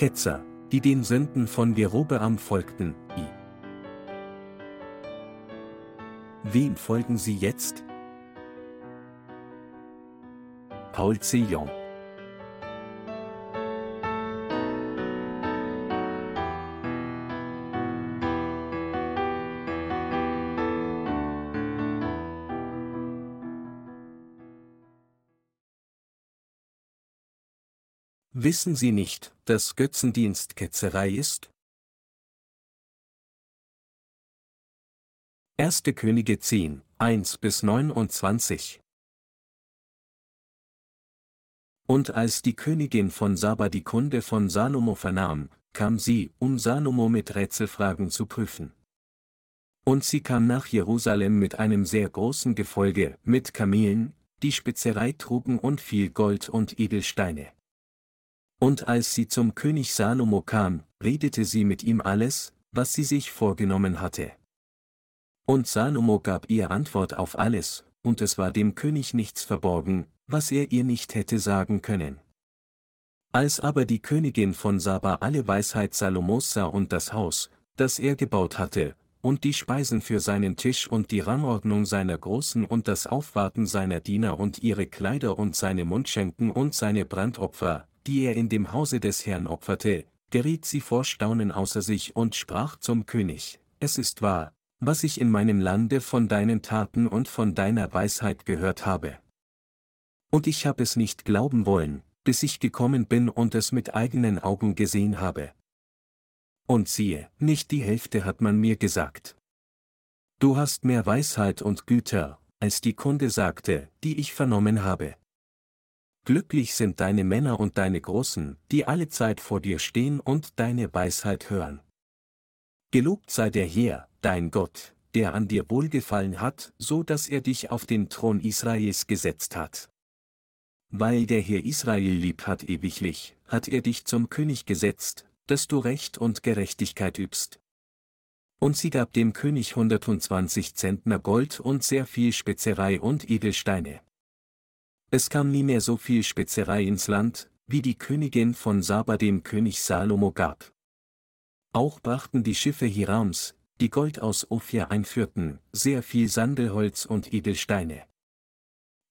Ketzer, die den Sünden von Jerobeam folgten, i. Wem folgen sie jetzt? Paul C. Jong Wissen Sie nicht, dass Götzendienst Ketzerei ist? 1. Könige 10, 1 bis 29 Und als die Königin von Saba die Kunde von Salomo vernahm, kam sie, um Salomo mit Rätselfragen zu prüfen. Und sie kam nach Jerusalem mit einem sehr großen Gefolge, mit Kamelen, die Spezerei trugen und viel Gold und Edelsteine. Und als sie zum König Salomo kam, redete sie mit ihm alles, was sie sich vorgenommen hatte. Und Salomo gab ihr Antwort auf alles, und es war dem König nichts verborgen, was er ihr nicht hätte sagen können. Als aber die Königin von Saba alle Weisheit Salomos sah und das Haus, das er gebaut hatte, und die Speisen für seinen Tisch und die Rangordnung seiner Großen und das Aufwarten seiner Diener und ihre Kleider und seine Mundschenken und seine Brandopfer, die er in dem Hause des Herrn opferte, geriet sie vor Staunen außer sich und sprach zum König, Es ist wahr, was ich in meinem Lande von deinen Taten und von deiner Weisheit gehört habe. Und ich habe es nicht glauben wollen, bis ich gekommen bin und es mit eigenen Augen gesehen habe. Und siehe, nicht die Hälfte hat man mir gesagt. Du hast mehr Weisheit und Güter, als die Kunde sagte, die ich vernommen habe. Glücklich sind deine Männer und deine Großen, die alle Zeit vor dir stehen und deine Weisheit hören. Gelobt sei der Herr, dein Gott, der an dir wohlgefallen hat, so dass er dich auf den Thron Israels gesetzt hat. Weil der Herr Israel lieb hat ewiglich, hat er dich zum König gesetzt, dass du Recht und Gerechtigkeit übst. Und sie gab dem König 120 Zentner Gold und sehr viel Spezerei und Edelsteine. Es kam nie mehr so viel Spezerei ins Land, wie die Königin von Saba dem König Salomo gab. Auch brachten die Schiffe Hirams, die Gold aus Ophir einführten, sehr viel Sandelholz und Edelsteine.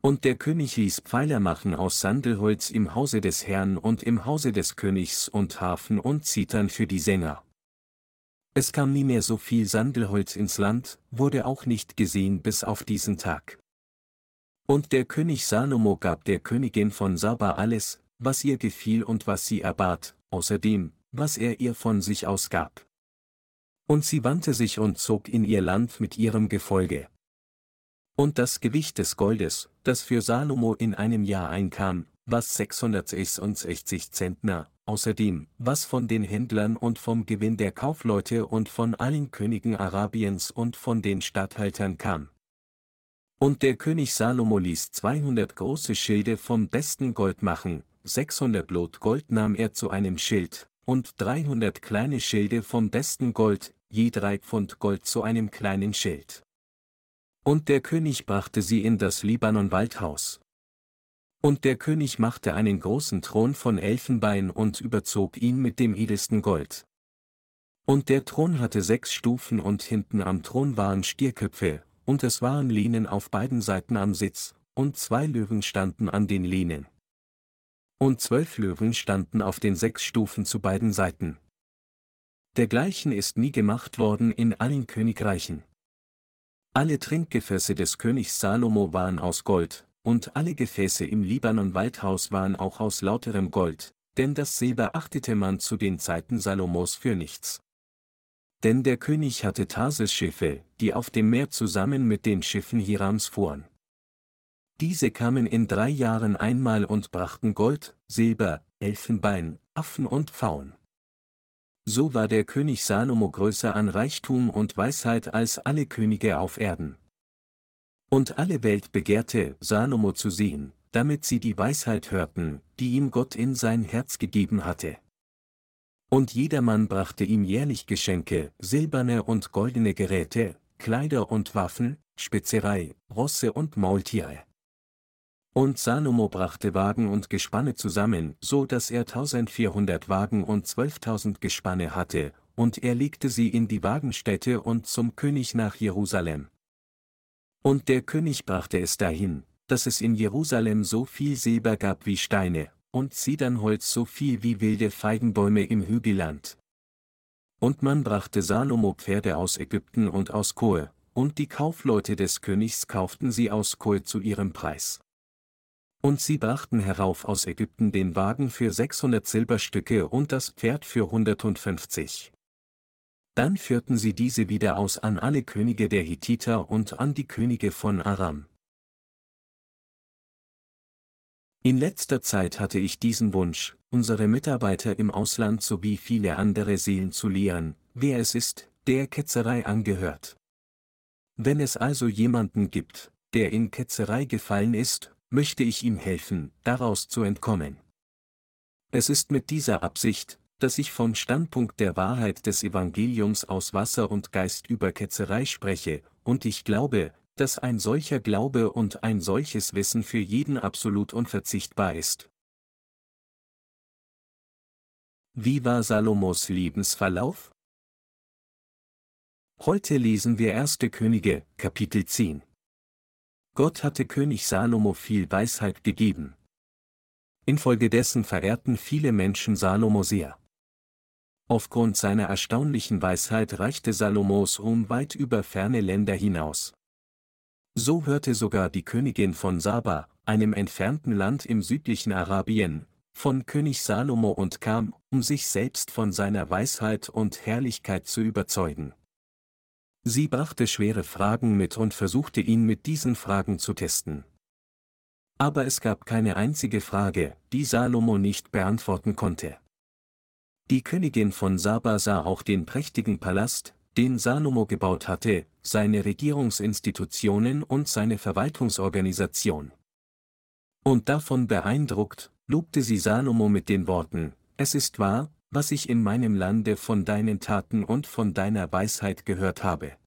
Und der König ließ Pfeiler machen aus Sandelholz im Hause des Herrn und im Hause des Königs und Hafen und Zitern für die Sänger. Es kam nie mehr so viel Sandelholz ins Land, wurde auch nicht gesehen bis auf diesen Tag. Und der König Salomo gab der Königin von Saba alles, was ihr gefiel und was sie erbat, außerdem, was er ihr von sich aus gab. Und sie wandte sich und zog in ihr Land mit ihrem Gefolge. Und das Gewicht des Goldes, das für Salomo in einem Jahr einkam, was 666 Zentner, außerdem, was von den Händlern und vom Gewinn der Kaufleute und von allen Königen Arabiens und von den Statthaltern kam, und der König Salomo ließ 200 große Schilde vom besten Gold machen, 600 Lot Gold nahm er zu einem Schild, und 300 kleine Schilde vom besten Gold, je drei Pfund Gold zu einem kleinen Schild. Und der König brachte sie in das Libanon-Waldhaus. Und der König machte einen großen Thron von Elfenbein und überzog ihn mit dem edelsten Gold. Und der Thron hatte sechs Stufen und hinten am Thron waren Stierköpfe, und es waren Lehnen auf beiden Seiten am Sitz, und zwei Löwen standen an den Lehnen. Und zwölf Löwen standen auf den sechs Stufen zu beiden Seiten. Dergleichen ist nie gemacht worden in allen Königreichen. Alle Trinkgefäße des Königs Salomo waren aus Gold, und alle Gefäße im Libanon-Waldhaus waren auch aus lauterem Gold, denn das Silber achtete man zu den Zeiten Salomos für nichts. Denn der König hatte Tarsis-Schiffe, die auf dem Meer zusammen mit den Schiffen Hirams fuhren. Diese kamen in drei Jahren einmal und brachten Gold, Silber, Elfenbein, Affen und Pfauen. So war der König Salomo größer an Reichtum und Weisheit als alle Könige auf Erden. Und alle Welt begehrte, Salomo zu sehen, damit sie die Weisheit hörten, die ihm Gott in sein Herz gegeben hatte. Und jedermann brachte ihm jährlich Geschenke, silberne und goldene Geräte, Kleider und Waffen, Spezerei, Rosse und Maultiere. Und Salomo brachte Wagen und Gespanne zusammen, so dass er 1400 Wagen und 12.000 Gespanne hatte, und er legte sie in die Wagenstätte und zum König nach Jerusalem. Und der König brachte es dahin, dass es in Jerusalem so viel Silber gab wie Steine, und Zedernholz so viel wie wilde Feigenbäume im Hügelland. Und man brachte Salomo Pferde aus Ägypten und aus Kohe, und die Kaufleute des Königs kauften sie aus Kohe zu ihrem Preis. Und sie brachten herauf aus Ägypten den Wagen für 600 Silberstücke und das Pferd für 150. Dann führten sie diese wieder aus an alle Könige der Hittiter und an die Könige von Aram. In letzter Zeit hatte ich diesen Wunsch, unsere Mitarbeiter im Ausland sowie viele andere Seelen zu lehren, wer es ist, der Ketzerei angehört. Wenn es also jemanden gibt, der in Ketzerei gefallen ist, möchte ich ihm helfen, daraus zu entkommen. Es ist mit dieser Absicht, dass ich vom Standpunkt der Wahrheit des Evangeliums aus Wasser und Geist über Ketzerei spreche, und ich glaube, dass ein solcher Glaube und ein solches Wissen für jeden absolut unverzichtbar ist. Wie war Salomos Lebensverlauf? Heute lesen wir 1. Könige, Kapitel 10. Gott hatte König Salomo viel Weisheit gegeben. Infolgedessen verehrten viele Menschen Salomo sehr. Aufgrund seiner erstaunlichen Weisheit reichte Salomos Ruhm weit über ferne Länder hinaus. So hörte sogar die Königin von Saba, einem entfernten Land im südlichen Arabien, von König Salomo und kam, um sich selbst von seiner Weisheit und Herrlichkeit zu überzeugen. Sie brachte schwere Fragen mit und versuchte ihn mit diesen Fragen zu testen. Aber es gab keine einzige Frage, die Salomo nicht beantworten konnte. Die Königin von Saba sah auch den prächtigen Palast, den Salomo gebaut hatte, seine Regierungsinstitutionen und seine Verwaltungsorganisation. Und davon beeindruckt, lobte sie Salomo mit den Worten, Es ist wahr, was ich in meinem Lande von deinen Taten und von deiner Weisheit gehört habe.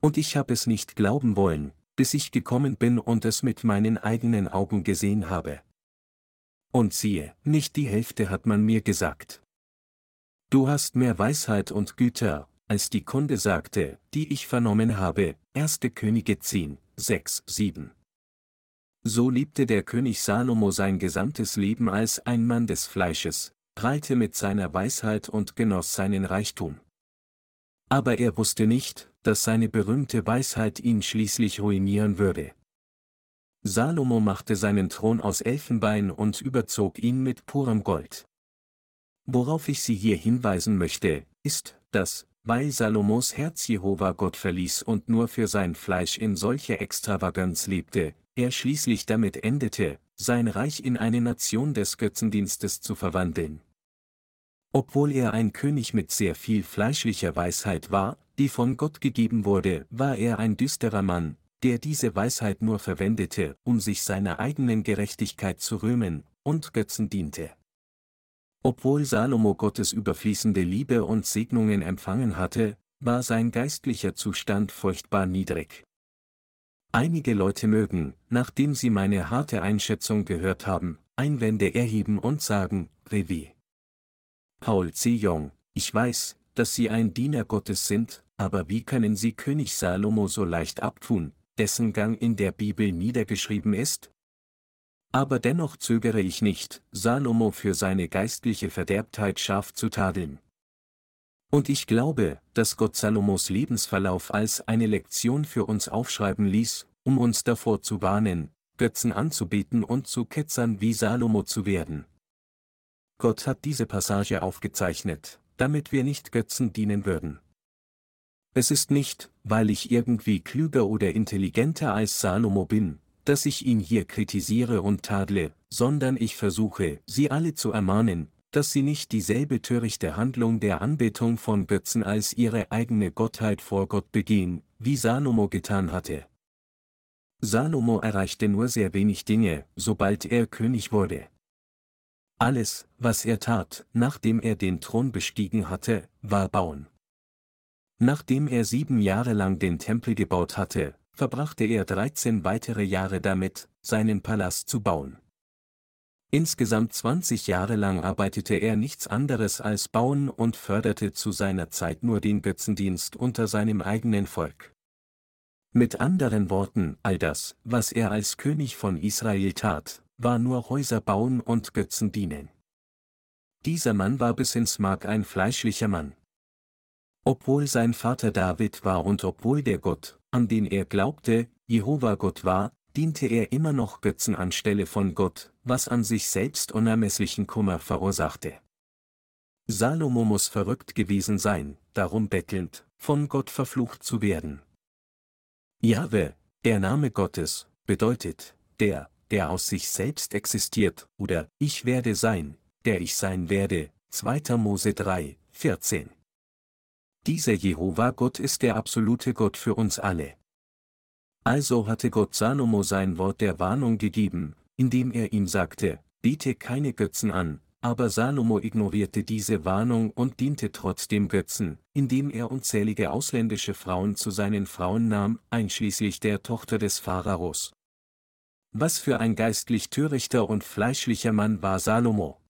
Und ich habe es nicht glauben wollen, bis ich gekommen bin und es mit meinen eigenen Augen gesehen habe. Und siehe, nicht die Hälfte hat man mir gesagt. Du hast mehr Weisheit und Güter, als die Kunde sagte, die ich vernommen habe, 1. Könige 10, 6, 7. So liebte der König Salomo sein gesamtes Leben als ein Mann des Fleisches, prallte mit seiner Weisheit und genoss seinen Reichtum. Aber er wusste nicht, dass seine berühmte Weisheit ihn schließlich ruinieren würde. Salomo machte seinen Thron aus Elfenbein und überzog ihn mit purem Gold. Worauf ich Sie hier hinweisen möchte, ist, dass, weil Salomos Herz Jehova Gott verließ und nur für sein Fleisch in solcher Extravaganz lebte, er schließlich damit endete, sein Reich in eine Nation des Götzendienstes zu verwandeln. Obwohl er ein König mit sehr viel fleischlicher Weisheit war, die von Gott gegeben wurde, war er ein düsterer Mann, der diese Weisheit nur verwendete, um sich seiner eigenen Gerechtigkeit zu rühmen, und Götzen diente. Obwohl Salomo Gottes überfließende Liebe und Segnungen empfangen hatte, war sein geistlicher Zustand furchtbar niedrig. Einige Leute mögen, nachdem sie meine harte Einschätzung gehört haben, Einwände erheben und sagen, Revi. Paul C. Jong, ich weiß, dass Sie ein Diener Gottes sind, aber wie können Sie König Salomo so leicht abtun, dessen Gang in der Bibel niedergeschrieben ist? Aber dennoch zögere ich nicht, Salomo für seine geistliche Verderbtheit scharf zu tadeln. Und ich glaube, dass Gott Salomos Lebensverlauf als eine Lektion für uns aufschreiben ließ, um uns davor zu warnen, Götzen anzubeten und zu Ketzern wie Salomo zu werden. Gott hat diese Passage aufgezeichnet, damit wir nicht Götzen dienen würden. Es ist nicht, weil ich irgendwie klüger oder intelligenter als Salomo bin, dass ich ihn hier kritisiere und tadle, sondern ich versuche, sie alle zu ermahnen, dass sie nicht dieselbe törichte Handlung der Anbetung von Götzen als ihre eigene Gottheit vor Gott begehen, wie Salomo getan hatte. Salomo erreichte nur sehr wenig Dinge, sobald er König wurde. Alles, was er tat, nachdem er den Thron bestiegen hatte, war bauen. Nachdem er sieben Jahre lang den Tempel gebaut hatte, verbrachte er 13 weitere Jahre damit, seinen Palast zu bauen. Insgesamt 20 Jahre lang arbeitete er nichts anderes als bauen und förderte zu seiner Zeit nur den Götzendienst unter seinem eigenen Volk. Mit anderen Worten, all das, was er als König von Israel tat, war nur Häuser bauen und Götzen dienen. Dieser Mann war bis ins Mark ein fleischlicher Mann. Obwohl sein Vater David war und obwohl der Gott, an den er glaubte, Jehova Gott war, diente er immer noch Götzen anstelle von Gott, was an sich selbst unermesslichen Kummer verursachte. Salomo muss verrückt gewesen sein, darum bettelnd, von Gott verflucht zu werden. Jahwe, der Name Gottes, bedeutet, der, der aus sich selbst existiert, oder ich werde sein, der ich sein werde, 2. Mose 3, 14. Dieser Jehova Gott ist der absolute Gott für uns alle. Also hatte Gott Salomo sein Wort der Warnung gegeben, indem er ihm sagte, biete keine Götzen an, aber Salomo ignorierte diese Warnung und diente trotzdem Götzen, indem er unzählige ausländische Frauen zu seinen Frauen nahm, einschließlich der Tochter des Pharaos. Was für ein geistlich törichter und fleischlicher Mann war Salomo.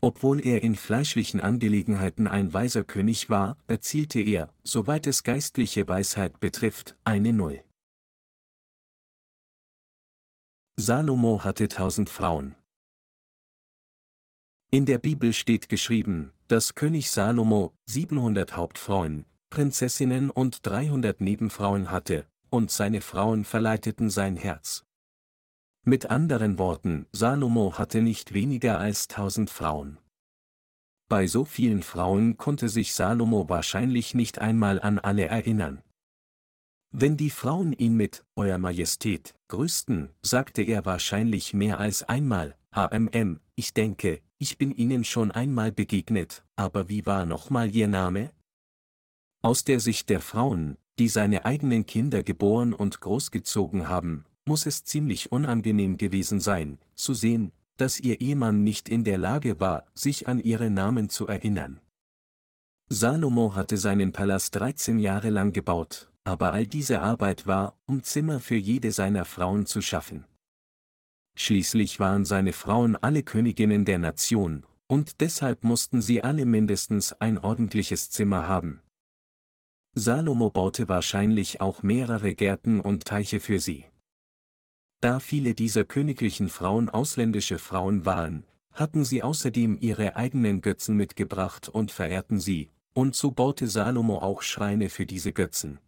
Obwohl er in fleischlichen Angelegenheiten ein weiser König war, erzielte er, soweit es geistliche Weisheit betrifft, eine Null. Salomo hatte tausend Frauen. In der Bibel steht geschrieben, dass König Salomo 700 Hauptfrauen, Prinzessinnen und 300 Nebenfrauen hatte, und seine Frauen verleiteten sein Herz. Mit anderen Worten, Salomo hatte nicht weniger als tausend Frauen. Bei so vielen Frauen konnte sich Salomo wahrscheinlich nicht einmal an alle erinnern. Wenn die Frauen ihn mit Euer Majestät grüßten, sagte er wahrscheinlich mehr als einmal, HMM, ich denke, ich bin Ihnen schon einmal begegnet, aber wie war nochmal Ihr Name? Aus der Sicht der Frauen, die seine eigenen Kinder geboren und großgezogen haben, muss es ziemlich unangenehm gewesen sein, zu sehen, dass ihr Ehemann nicht in der Lage war, sich an ihre Namen zu erinnern. Salomo hatte seinen Palast 13 Jahre lang gebaut, aber all diese Arbeit war, um Zimmer für jede seiner Frauen zu schaffen. Schließlich waren seine Frauen alle Königinnen der Nation, und deshalb mussten sie alle mindestens ein ordentliches Zimmer haben. Salomo baute wahrscheinlich auch mehrere Gärten und Teiche für sie. Da viele dieser königlichen Frauen ausländische Frauen waren, hatten sie außerdem ihre eigenen Götzen mitgebracht und verehrten sie, und so baute Salomo auch Schreine für diese Götzen.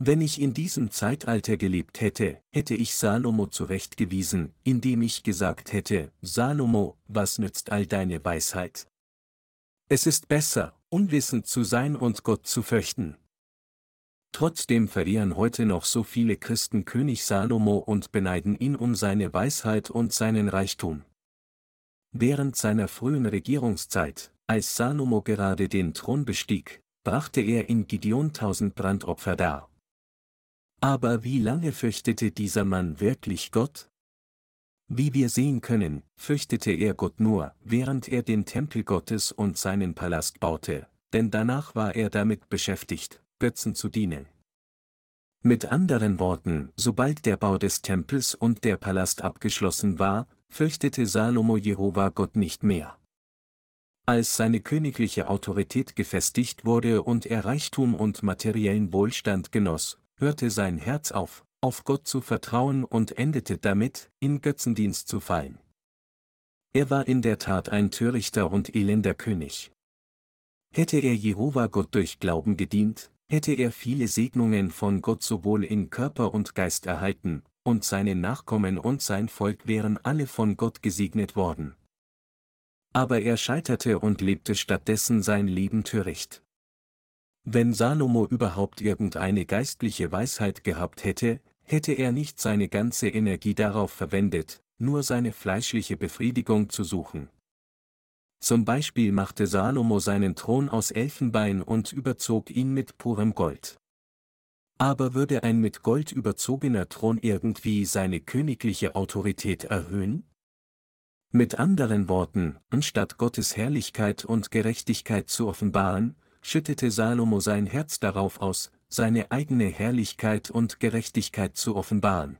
Wenn ich in diesem Zeitalter gelebt hätte, hätte ich Salomo zurechtgewiesen, indem ich gesagt hätte, Salomo, was nützt all deine Weisheit? Es ist besser, unwissend zu sein und Gott zu fürchten. Trotzdem verehren heute noch so viele Christen König Salomo und beneiden ihn um seine Weisheit und seinen Reichtum. Während seiner frühen Regierungszeit, als Salomo gerade den Thron bestieg, brachte er in Gideon tausend Brandopfer dar. Aber wie lange fürchtete dieser Mann wirklich Gott? Wie wir sehen können, fürchtete er Gott nur, während er den Tempel Gottes und seinen Palast baute, denn danach war er damit beschäftigt, Götzen zu dienen. Mit anderen Worten, sobald der Bau des Tempels und der Palast abgeschlossen war, fürchtete Salomo Jehova Gott nicht mehr. Als seine königliche Autorität gefestigt wurde und er Reichtum und materiellen Wohlstand genoss, hörte sein Herz auf, auf Gott zu vertrauen und endete damit, in Götzendienst zu fallen. Er war in der Tat ein törichter und elender König. Hätte er Jehova Gott durch Glauben gedient, hätte er viele Segnungen von Gott sowohl in Körper und Geist erhalten, und seine Nachkommen und sein Volk wären alle von Gott gesegnet worden. Aber er scheiterte und lebte stattdessen sein Leben töricht. Wenn Salomo überhaupt irgendeine geistliche Weisheit gehabt hätte, hätte er nicht seine ganze Energie darauf verwendet, nur seine fleischliche Befriedigung zu suchen. Zum Beispiel machte Salomo seinen Thron aus Elfenbein und überzog ihn mit purem Gold. Aber würde ein mit Gold überzogener Thron irgendwie seine königliche Autorität erhöhen? Mit anderen Worten, anstatt Gottes Herrlichkeit und Gerechtigkeit zu offenbaren, schüttete Salomo sein Herz darauf aus, seine eigene Herrlichkeit und Gerechtigkeit zu offenbaren.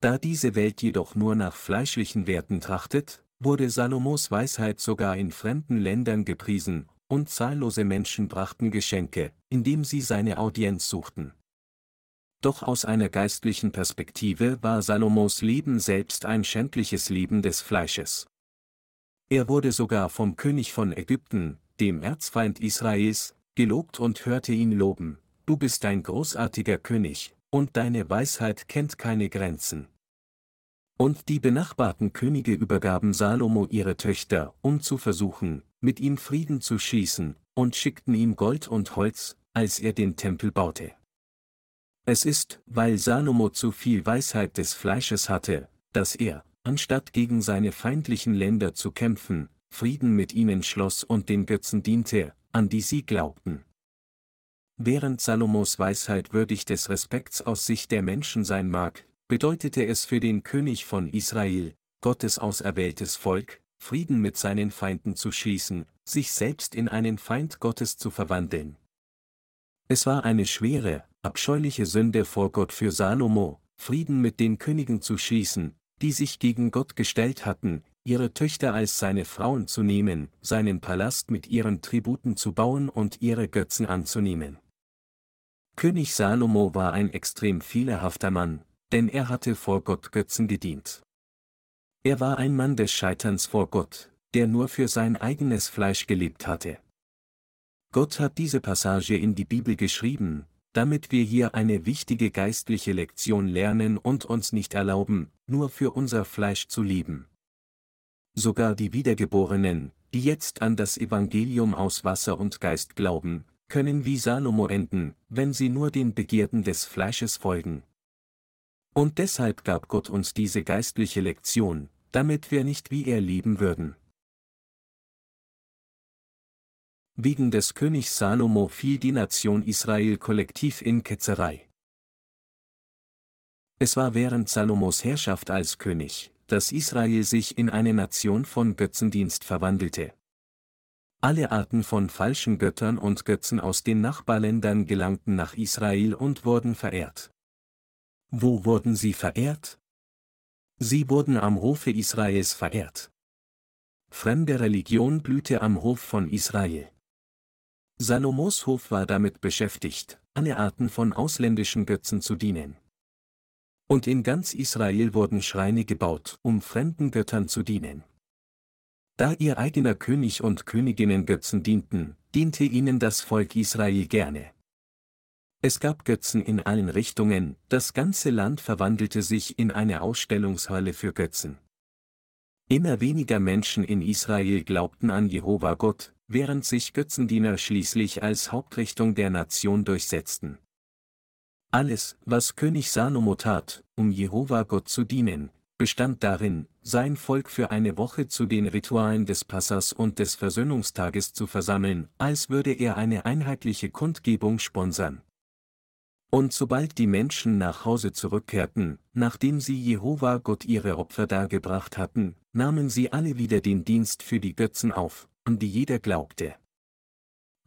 Da diese Welt jedoch nur nach fleischlichen Werten trachtet, wurde Salomos Weisheit sogar in fremden Ländern gepriesen, und zahllose Menschen brachten Geschenke, indem sie seine Audienz suchten. Doch aus einer geistlichen Perspektive war Salomos Leben selbst ein schändliches Leben des Fleisches. Er wurde sogar vom König von Ägypten, dem Erzfeind Israels, gelobt und hörte ihn loben, du bist ein großartiger König, und deine Weisheit kennt keine Grenzen. Und die benachbarten Könige übergaben Salomo ihre Töchter, um zu versuchen, mit ihm Frieden zu schließen, und schickten ihm Gold und Holz, als er den Tempel baute. Es ist, weil Salomo zu viel Weisheit des Fleisches hatte, dass er, anstatt gegen seine feindlichen Länder zu kämpfen, Frieden mit ihnen schloss und den Götzen diente, an die sie glaubten. Während Salomos Weisheit würdig des Respekts aus Sicht der Menschen sein mag, bedeutete es für den König von Israel, Gottes auserwähltes Volk, Frieden mit seinen Feinden zu schließen, sich selbst in einen Feind Gottes zu verwandeln. Es war eine schwere, abscheuliche Sünde vor Gott für Salomo, Frieden mit den Königen zu schließen, die sich gegen Gott gestellt hatten, ihre Töchter als seine Frauen zu nehmen, seinen Palast mit ihren Tributen zu bauen und ihre Götzen anzunehmen. König Salomo war ein extrem fehlerhafter Mann, denn er hatte vor Gott Götzen gedient. Er war ein Mann des Scheiterns vor Gott, der nur für sein eigenes Fleisch gelebt hatte. Gott hat diese Passage in die Bibel geschrieben, damit wir hier eine wichtige geistliche Lektion lernen und uns nicht erlauben, nur für unser Fleisch zu leben. Sogar die Wiedergeborenen, die jetzt an das Evangelium aus Wasser und Geist glauben, können wie Salomo enden, wenn sie nur den Begierden des Fleisches folgen. Und deshalb gab Gott uns diese geistliche Lektion, damit wir nicht wie er leben würden. Wegen des Königs Salomo fiel die Nation Israel kollektiv in Ketzerei. Es war während Salomos Herrschaft als König, dass Israel sich in eine Nation von Götzendienst verwandelte. Alle Arten von falschen Göttern und Götzen aus den Nachbarländern gelangten nach Israel und wurden verehrt. Wo wurden sie verehrt? Sie wurden am Hofe Israels verehrt. Fremde Religion blühte am Hof von Israel. Salomos Hof war damit beschäftigt, alle Arten von ausländischen Götzen zu dienen. Und in ganz Israel wurden Schreine gebaut, um fremden Göttern zu dienen. Da ihr eigener König und Königinnen Götzen dienten, diente ihnen das Volk Israel gerne. Es gab Götzen in allen Richtungen, das ganze Land verwandelte sich in eine Ausstellungshalle für Götzen. Immer weniger Menschen in Israel glaubten an Jehova Gott, während sich Götzendiener schließlich als Hauptrichtung der Nation durchsetzten. Alles, was König Salomo tat, um Jehova Gott zu dienen, bestand darin, sein Volk für eine Woche zu den Ritualen des Passas und des Versöhnungstages zu versammeln, als würde er eine einheitliche Kundgebung sponsern. Und sobald die Menschen nach Hause zurückkehrten, nachdem sie Jehova Gott ihre Opfer dargebracht hatten, nahmen sie alle wieder den Dienst für die Götzen auf, an die jeder glaubte.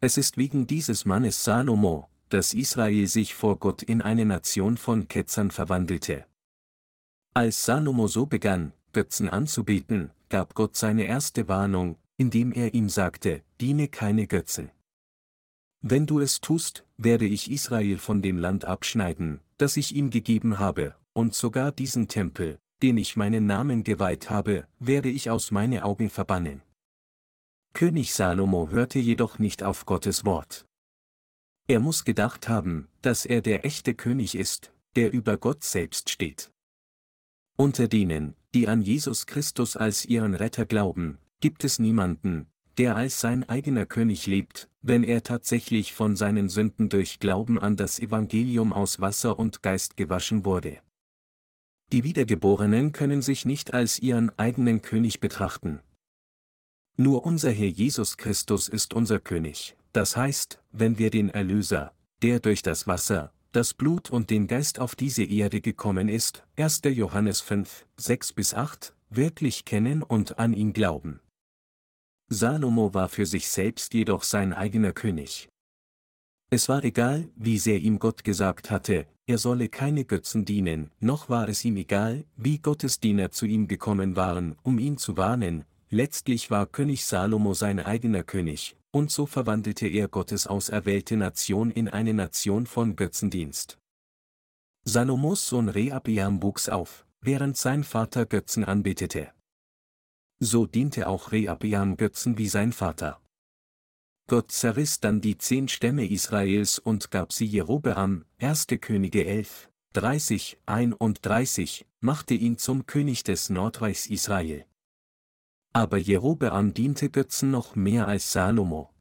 Es ist wegen dieses Mannes Salomo, dass Israel sich vor Gott in eine Nation von Ketzern verwandelte. Als Salomo so begann, Götzen anzubeten, gab Gott seine erste Warnung, indem er ihm sagte, diene keine Götzen. Wenn du es tust, werde ich Israel von dem Land abschneiden, das ich ihm gegeben habe, und sogar diesen Tempel, den ich meinen Namen geweiht habe, werde ich aus meine Augen verbannen. König Salomo hörte jedoch nicht auf Gottes Wort. Er muss gedacht haben, dass er der echte König ist, der über Gott selbst steht. Unter denen, die an Jesus Christus als ihren Retter glauben, gibt es niemanden, der als sein eigener König lebt, wenn er tatsächlich von seinen Sünden durch Glauben an das Evangelium aus Wasser und Geist gewaschen wurde. Die Wiedergeborenen können sich nicht als ihren eigenen König betrachten. Nur unser Herr Jesus Christus ist unser König, das heißt, wenn wir den Erlöser, der durch das Wasser, das Blut und den Geist auf diese Erde gekommen ist, 1. Johannes 5, 6 bis 8, wirklich kennen und an ihn glauben. Salomo war für sich selbst jedoch sein eigener König. Es war egal, wie sehr ihm Gott gesagt hatte, er solle keine Götzen dienen, noch war es ihm egal, wie Gottes Diener zu ihm gekommen waren, um ihn zu warnen, letztlich war König Salomo sein eigener König, und so verwandelte er Gottes auserwählte Nation in eine Nation von Götzendienst. Salomos Sohn Rehabeam wuchs auf, während sein Vater Götzen anbetete. So diente auch Rehabeam Götzen wie sein Vater. Gott zerriss dann die zehn Stämme Israels und gab sie Jerobeam, 1. Könige 11, 30, 31, machte ihn zum König des Nordreichs Israel. Aber Jerobeam diente Götzen noch mehr als Salomo.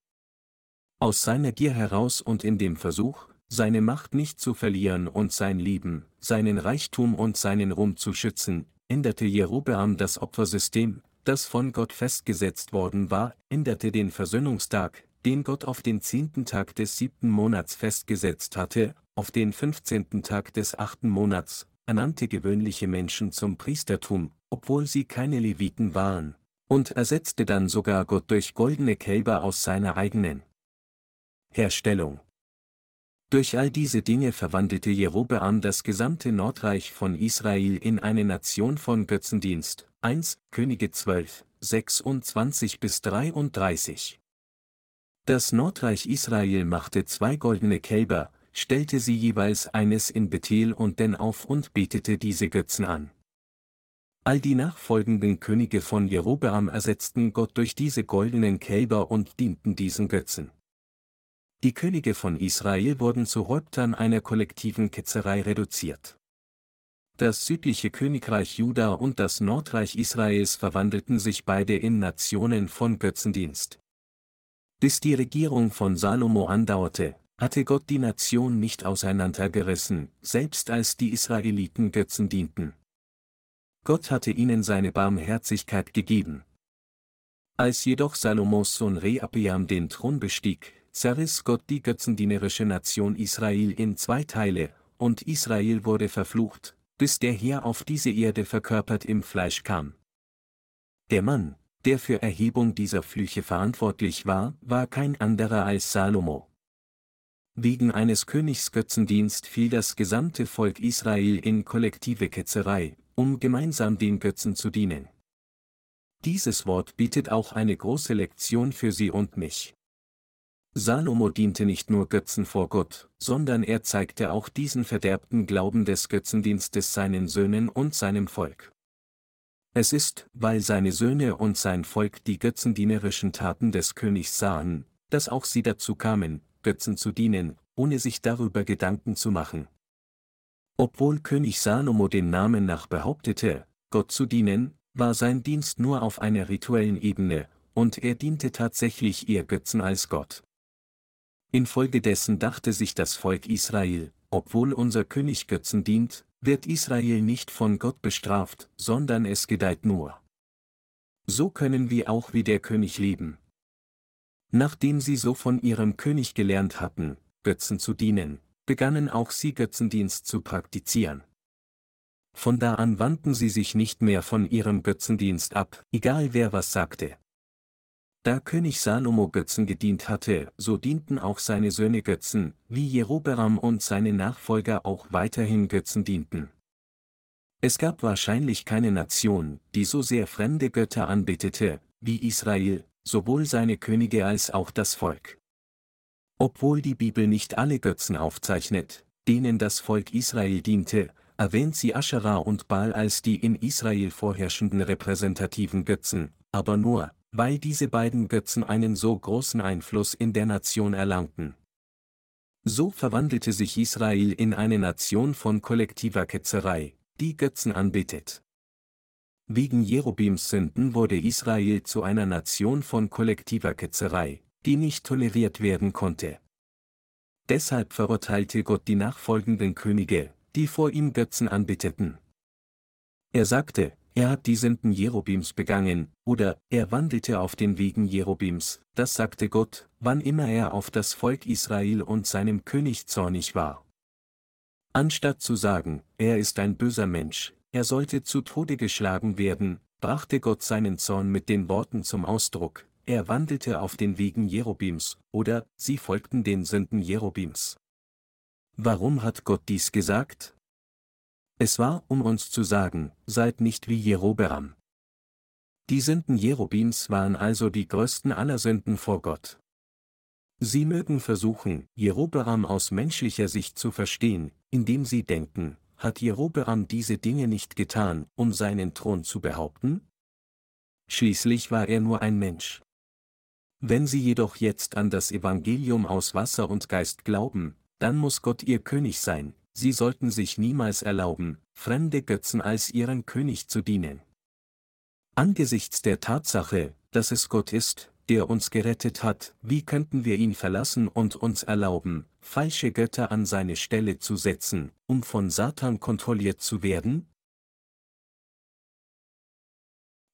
Aus seiner Gier heraus und in dem Versuch, seine Macht nicht zu verlieren und sein Leben, seinen Reichtum und seinen Ruhm zu schützen, änderte Jerobeam das Opfersystem, das von Gott festgesetzt worden war, änderte den Versöhnungstag, den Gott auf den zehnten Tag des siebten Monats festgesetzt hatte, auf den fünfzehnten Tag des achten Monats, ernannte gewöhnliche Menschen zum Priestertum, obwohl sie keine Leviten waren, und ersetzte dann sogar Gott durch goldene Kälber aus seiner eigenen Herstellung. Durch all diese Dinge verwandelte Jerobeam das gesamte Nordreich von Israel in eine Nation von Götzendienst. 1 Könige 12, 26 bis 33 das Nordreich Israel machte zwei goldene Kälber, stellte sie jeweils eines in Bethel und Den auf und betete diese Götzen an. All die nachfolgenden Könige von Jerobeam ersetzten Gott durch diese goldenen Kälber und dienten diesen Götzen. Die Könige von Israel wurden zu Häuptern einer kollektiven Ketzerei reduziert. Das südliche Königreich Juda und das Nordreich Israels verwandelten sich beide in Nationen von Götzendienst. Bis die Regierung von Salomo andauerte, hatte Gott die Nation nicht auseinandergerissen, selbst als die Israeliten Götzen dienten. Gott hatte ihnen seine Barmherzigkeit gegeben. Als jedoch Salomos Sohn Rehabeam den Thron bestieg, zerriss Gott die götzendienerische Nation Israel in zwei Teile, und Israel wurde verflucht, bis der Herr auf diese Erde verkörpert im Fleisch kam. Der Mann, der für Erhebung dieser Flüche verantwortlich war, war kein anderer als Salomo. Wegen eines Königs Götzendienst fiel das gesamte Volk Israel in kollektive Ketzerei, um gemeinsam den Götzen zu dienen. Dieses Wort bietet auch eine große Lektion für Sie und mich. Salomo diente nicht nur Götzen vor Gott, sondern er zeigte auch diesen verderbten Glauben des Götzendienstes seinen Söhnen und seinem Volk. Es ist, weil seine Söhne und sein Volk die götzendienerischen Taten des Königs sahen, dass auch sie dazu kamen, Götzen zu dienen, ohne sich darüber Gedanken zu machen. Obwohl König Salomo den Namen nach behauptete, Gott zu dienen, war sein Dienst nur auf einer rituellen Ebene, und er diente tatsächlich eher Götzen als Gott. Infolgedessen dachte sich das Volk Israel, obwohl unser König Götzen dient, wird Israel nicht von Gott bestraft, sondern es gedeiht nur. So können wir auch wie der König leben. Nachdem sie so von ihrem König gelernt hatten, Götzen zu dienen, begannen auch sie Götzendienst zu praktizieren. Von da an wandten sie sich nicht mehr von ihrem Götzendienst ab, egal wer was sagte. Da König Salomo Götzen gedient hatte, so dienten auch seine Söhne Götzen, wie Jerobeam und seine Nachfolger auch weiterhin Götzen dienten. Es gab wahrscheinlich keine Nation, die so sehr fremde Götter anbetete, wie Israel, sowohl seine Könige als auch das Volk. Obwohl die Bibel nicht alle Götzen aufzeichnet, denen das Volk Israel diente, erwähnt sie Aschera und Baal als die in Israel vorherrschenden repräsentativen Götzen, aber nur, weil diese beiden Götzen einen so großen Einfluss in der Nation erlangten. So verwandelte sich Israel in eine Nation von kollektiver Ketzerei, die Götzen anbetet. Wegen Jerobims Sünden wurde Israel zu einer Nation von kollektiver Ketzerei, die nicht toleriert werden konnte. Deshalb verurteilte Gott die nachfolgenden Könige, die vor ihm Götzen anbeteten. Er sagte, er hat die Sünden Jerobims begangen, oder, er wandelte auf den Wegen Jerobims, das sagte Gott, wann immer er auf das Volk Israel und seinem König zornig war. Anstatt zu sagen, er ist ein böser Mensch, er sollte zu Tode geschlagen werden, brachte Gott seinen Zorn mit den Worten zum Ausdruck, er wandelte auf den Wegen Jerobims, oder, sie folgten den Sünden Jerobims. Warum hat Gott dies gesagt? Es war, um uns zu sagen, seid nicht wie Jerobeam. Die Sünden Jerobims waren also die größten aller Sünden vor Gott. Sie mögen versuchen, Jerobeam aus menschlicher Sicht zu verstehen, indem sie denken, hat Jerobeam diese Dinge nicht getan, um seinen Thron zu behaupten? Schließlich war er nur ein Mensch. Wenn sie jedoch jetzt an das Evangelium aus Wasser und Geist glauben, dann muss Gott ihr König sein, sie sollten sich niemals erlauben, fremde Götzen als ihren König zu dienen. Angesichts der Tatsache, dass es Gott ist, der uns gerettet hat, wie könnten wir ihn verlassen und uns erlauben, falsche Götter an seine Stelle zu setzen, um von Satan kontrolliert zu werden?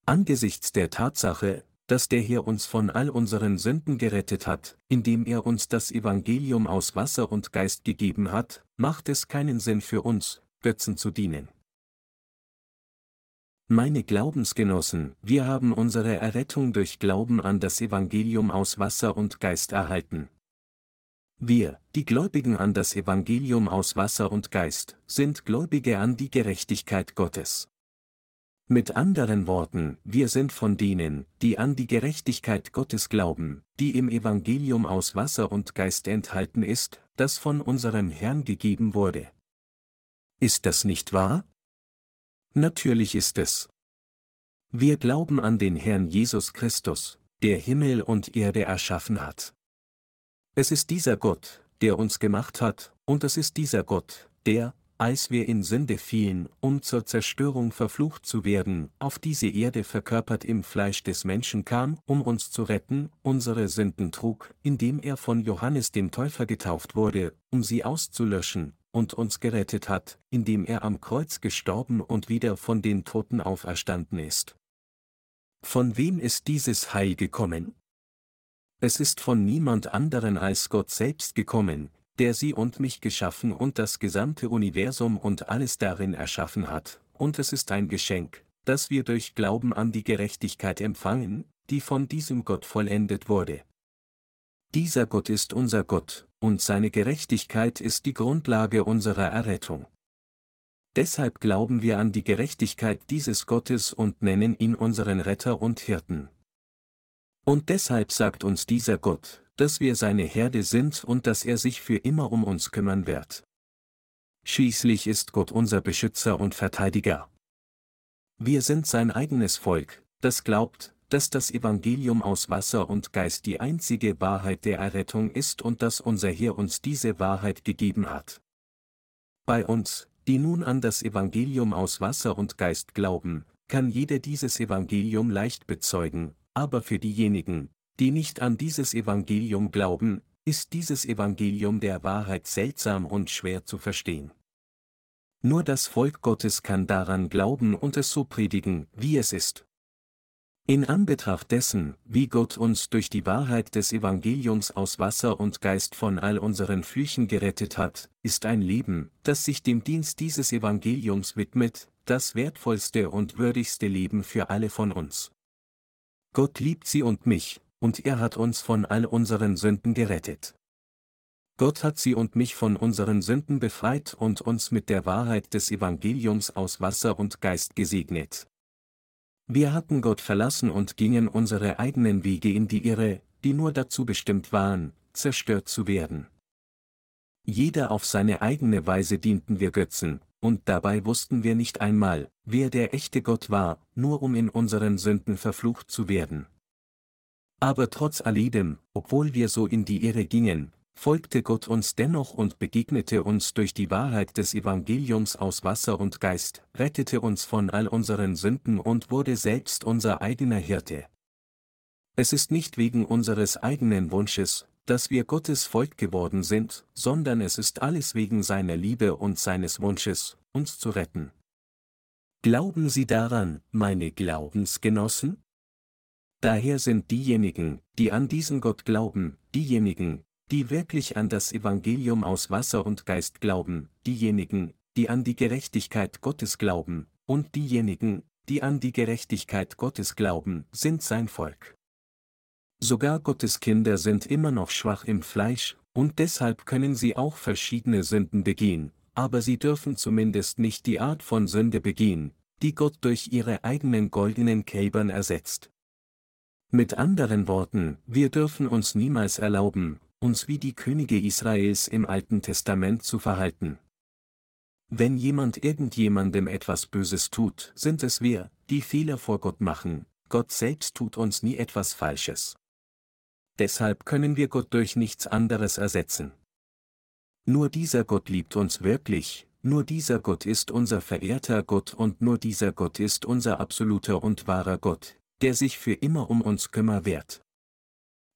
Angesichts der Tatsache, dass der Herr uns von all unseren Sünden gerettet hat, indem er uns das Evangelium aus Wasser und Geist gegeben hat, macht es keinen Sinn für uns, Götzen zu dienen. Meine Glaubensgenossen, wir haben unsere Errettung durch Glauben an das Evangelium aus Wasser und Geist erhalten. Wir, die Gläubigen an das Evangelium aus Wasser und Geist, sind Gläubige an die Gerechtigkeit Gottes. Mit anderen Worten, wir sind von denen, die an die Gerechtigkeit Gottes glauben, die im Evangelium aus Wasser und Geist enthalten ist, das von unserem Herrn gegeben wurde. Ist das nicht wahr? Natürlich ist es. Wir glauben an den Herrn Jesus Christus, der Himmel und Erde erschaffen hat. Es ist dieser Gott, der uns gemacht hat, und es ist dieser Gott, der, als wir in Sünde fielen, um zur Zerstörung verflucht zu werden, auf diese Erde verkörpert im Fleisch des Menschen kam, um uns zu retten, unsere Sünden trug, indem er von Johannes dem Täufer getauft wurde, um sie auszulöschen, und uns gerettet hat, indem er am Kreuz gestorben und wieder von den Toten auferstanden ist. Von wem ist dieses Heil gekommen? Es ist von niemand anderen als Gott selbst gekommen, der sie und mich geschaffen und das gesamte Universum und alles darin erschaffen hat, und es ist ein Geschenk, das wir durch Glauben an die Gerechtigkeit empfangen, die von diesem Gott vollendet wurde. Dieser Gott ist unser Gott, und seine Gerechtigkeit ist die Grundlage unserer Errettung. Deshalb glauben wir an die Gerechtigkeit dieses Gottes und nennen ihn unseren Retter und Hirten. Und deshalb sagt uns dieser Gott, dass wir seine Herde sind und dass er sich für immer um uns kümmern wird. Schließlich ist Gott unser Beschützer und Verteidiger. Wir sind sein eigenes Volk, das glaubt, dass das Evangelium aus Wasser und Geist die einzige Wahrheit der Errettung ist und dass unser Herr uns diese Wahrheit gegeben hat. Bei uns, die nun an das Evangelium aus Wasser und Geist glauben, kann jeder dieses Evangelium leicht bezeugen, aber für diejenigen, die nicht an dieses Evangelium glauben, ist dieses Evangelium der Wahrheit seltsam und schwer zu verstehen. Nur das Volk Gottes kann daran glauben und es so predigen, wie es ist. In Anbetracht dessen, wie Gott uns durch die Wahrheit des Evangeliums aus Wasser und Geist von all unseren Flüchen gerettet hat, ist ein Leben, das sich dem Dienst dieses Evangeliums widmet, das wertvollste und würdigste Leben für alle von uns. Gott liebt sie und mich, und er hat uns von all unseren Sünden gerettet. Gott hat sie und mich von unseren Sünden befreit und uns mit der Wahrheit des Evangeliums aus Wasser und Geist gesegnet. Wir hatten Gott verlassen und gingen unsere eigenen Wege in die Irre, die nur dazu bestimmt waren, zerstört zu werden. Jeder auf seine eigene Weise dienten wir Götzen, und dabei wussten wir nicht einmal, wer der echte Gott war, nur um in unseren Sünden verflucht zu werden. Aber trotz alledem, obwohl wir so in die Irre gingen, folgte Gott uns dennoch und begegnete uns durch die Wahrheit des Evangeliums aus Wasser und Geist, rettete uns von all unseren Sünden und wurde selbst unser eigener Hirte. Es ist nicht wegen unseres eigenen Wunsches, dass wir Gottes Volk geworden sind, sondern es ist alles wegen seiner Liebe und seines Wunsches, uns zu retten. Glauben Sie daran, meine Glaubensgenossen? Daher sind diejenigen, die an diesen Gott glauben, diejenigen, die wirklich an das Evangelium aus Wasser und Geist glauben, diejenigen, die an die Gerechtigkeit Gottes glauben, und diejenigen, die an die Gerechtigkeit Gottes glauben, sind sein Volk. Sogar Gottes Kinder sind immer noch schwach im Fleisch, und deshalb können sie auch verschiedene Sünden begehen, aber sie dürfen zumindest nicht die Art von Sünde begehen, die Gott durch ihre eigenen goldenen Kälbern ersetzt. Mit anderen Worten, wir dürfen uns niemals erlauben, uns wie die Könige Israels im Alten Testament zu verhalten. Wenn jemand irgendjemandem etwas Böses tut, sind es wir, die Fehler vor Gott machen, Gott selbst tut uns nie etwas Falsches. Deshalb können wir Gott durch nichts anderes ersetzen. Nur dieser Gott liebt uns wirklich, nur dieser Gott ist unser verehrter Gott und nur dieser Gott ist unser absoluter und wahrer Gott, der sich für immer um uns kümmert wird.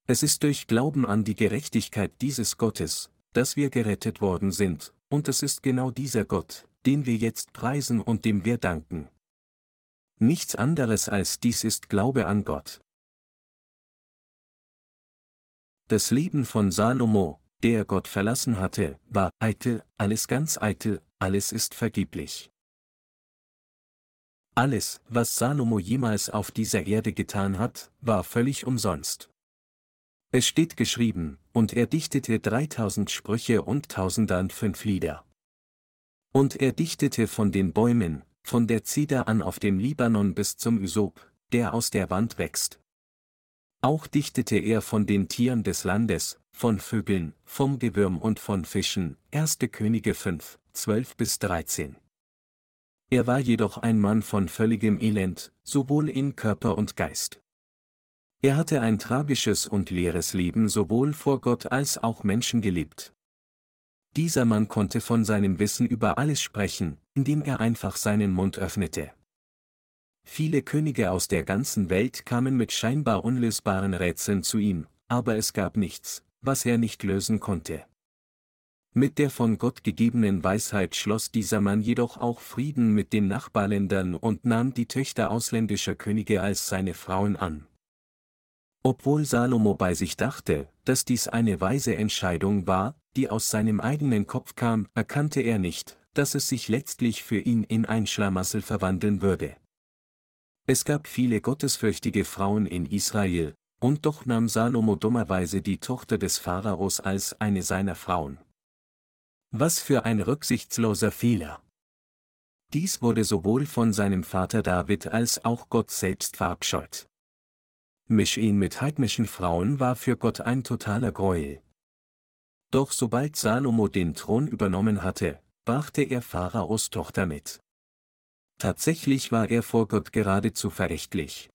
Es ist durch Glauben an die Gerechtigkeit dieses Gottes, dass wir gerettet worden sind, und es ist genau dieser Gott, den wir jetzt preisen und dem wir danken. Nichts anderes als dies ist Glaube an Gott. Das Leben von Salomo, der Gott verlassen hatte, war eitel, alles ganz eitel, alles ist vergeblich. Alles, was Salomo jemals auf dieser Erde getan hat, war völlig umsonst. Es steht geschrieben, und er dichtete 3000 Sprüche und tausendern fünf Lieder. Und er dichtete von den Bäumen, von der Zeder an auf dem Libanon bis zum Ysop, der aus der Wand wächst. Auch dichtete er von den Tieren des Landes, von Vögeln, vom Gewürm und von Fischen, 1. Könige 5, 12 bis 13. Er war jedoch ein Mann von völligem Elend, sowohl in Körper und Geist. Er hatte ein tragisches und leeres Leben sowohl vor Gott als auch Menschen gelebt. Dieser Mann konnte von seinem Wissen über alles sprechen, indem er einfach seinen Mund öffnete. Viele Könige aus der ganzen Welt kamen mit scheinbar unlösbaren Rätseln zu ihm, aber es gab nichts, was er nicht lösen konnte. Mit der von Gott gegebenen Weisheit schloss dieser Mann jedoch auch Frieden mit den Nachbarländern und nahm die Töchter ausländischer Könige als seine Frauen an. Obwohl Salomo bei sich dachte, dass dies eine weise Entscheidung war, die aus seinem eigenen Kopf kam, erkannte er nicht, dass es sich letztlich für ihn in ein Schlamassel verwandeln würde. Es gab viele gottesfürchtige Frauen in Israel, und doch nahm Salomo dummerweise die Tochter des Pharaos als eine seiner Frauen. Was für ein rücksichtsloser Fehler. Dies wurde sowohl von seinem Vater David als auch Gott selbst verabscheut. Misch ihn mit heidnischen Frauen war für Gott ein totaler Gräuel. Doch sobald Salomo den Thron übernommen hatte, brachte er Pharaos Tochter mit. Tatsächlich war er vor Gott geradezu verächtlich.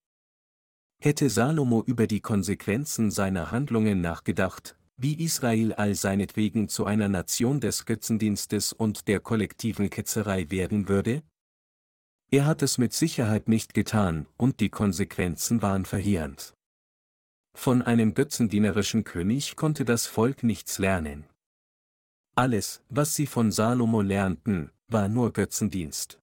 Hätte Salomo über die Konsequenzen seiner Handlungen nachgedacht, wie Israel all seinetwegen zu einer Nation des Götzendienstes und der kollektiven Ketzerei werden würde? Er hat es mit Sicherheit nicht getan, und die Konsequenzen waren verheerend. Von einem götzendienerischen König konnte das Volk nichts lernen. Alles, was sie von Salomo lernten, war nur Götzendienst.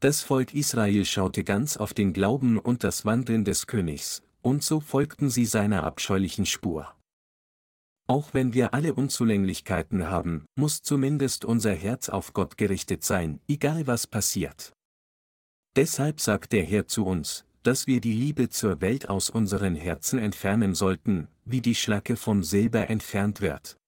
Das Volk Israel schaute ganz auf den Glauben und das Wandeln des Königs, und so folgten sie seiner abscheulichen Spur. Auch wenn wir alle Unzulänglichkeiten haben, muss zumindest unser Herz auf Gott gerichtet sein, egal was passiert. Deshalb sagt der Herr zu uns, dass wir die Liebe zur Welt aus unseren Herzen entfernen sollten, wie die Schlacke vom Silber entfernt wird.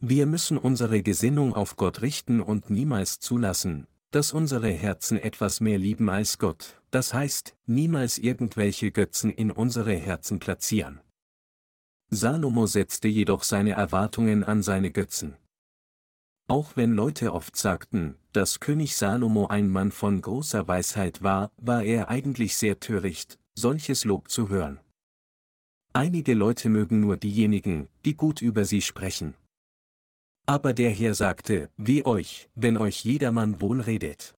Wir müssen unsere Gesinnung auf Gott richten und niemals zulassen, dass unsere Herzen etwas mehr lieben als Gott, das heißt, niemals irgendwelche Götzen in unsere Herzen platzieren. Salomo setzte jedoch seine Erwartungen an seine Götzen. Auch wenn Leute oft sagten, dass König Salomo ein Mann von großer Weisheit war, war er eigentlich sehr töricht, solches Lob zu hören. Einige Leute mögen nur diejenigen, die gut über sie sprechen. Aber der Herr sagte, wie euch, wenn euch jedermann wohl redet.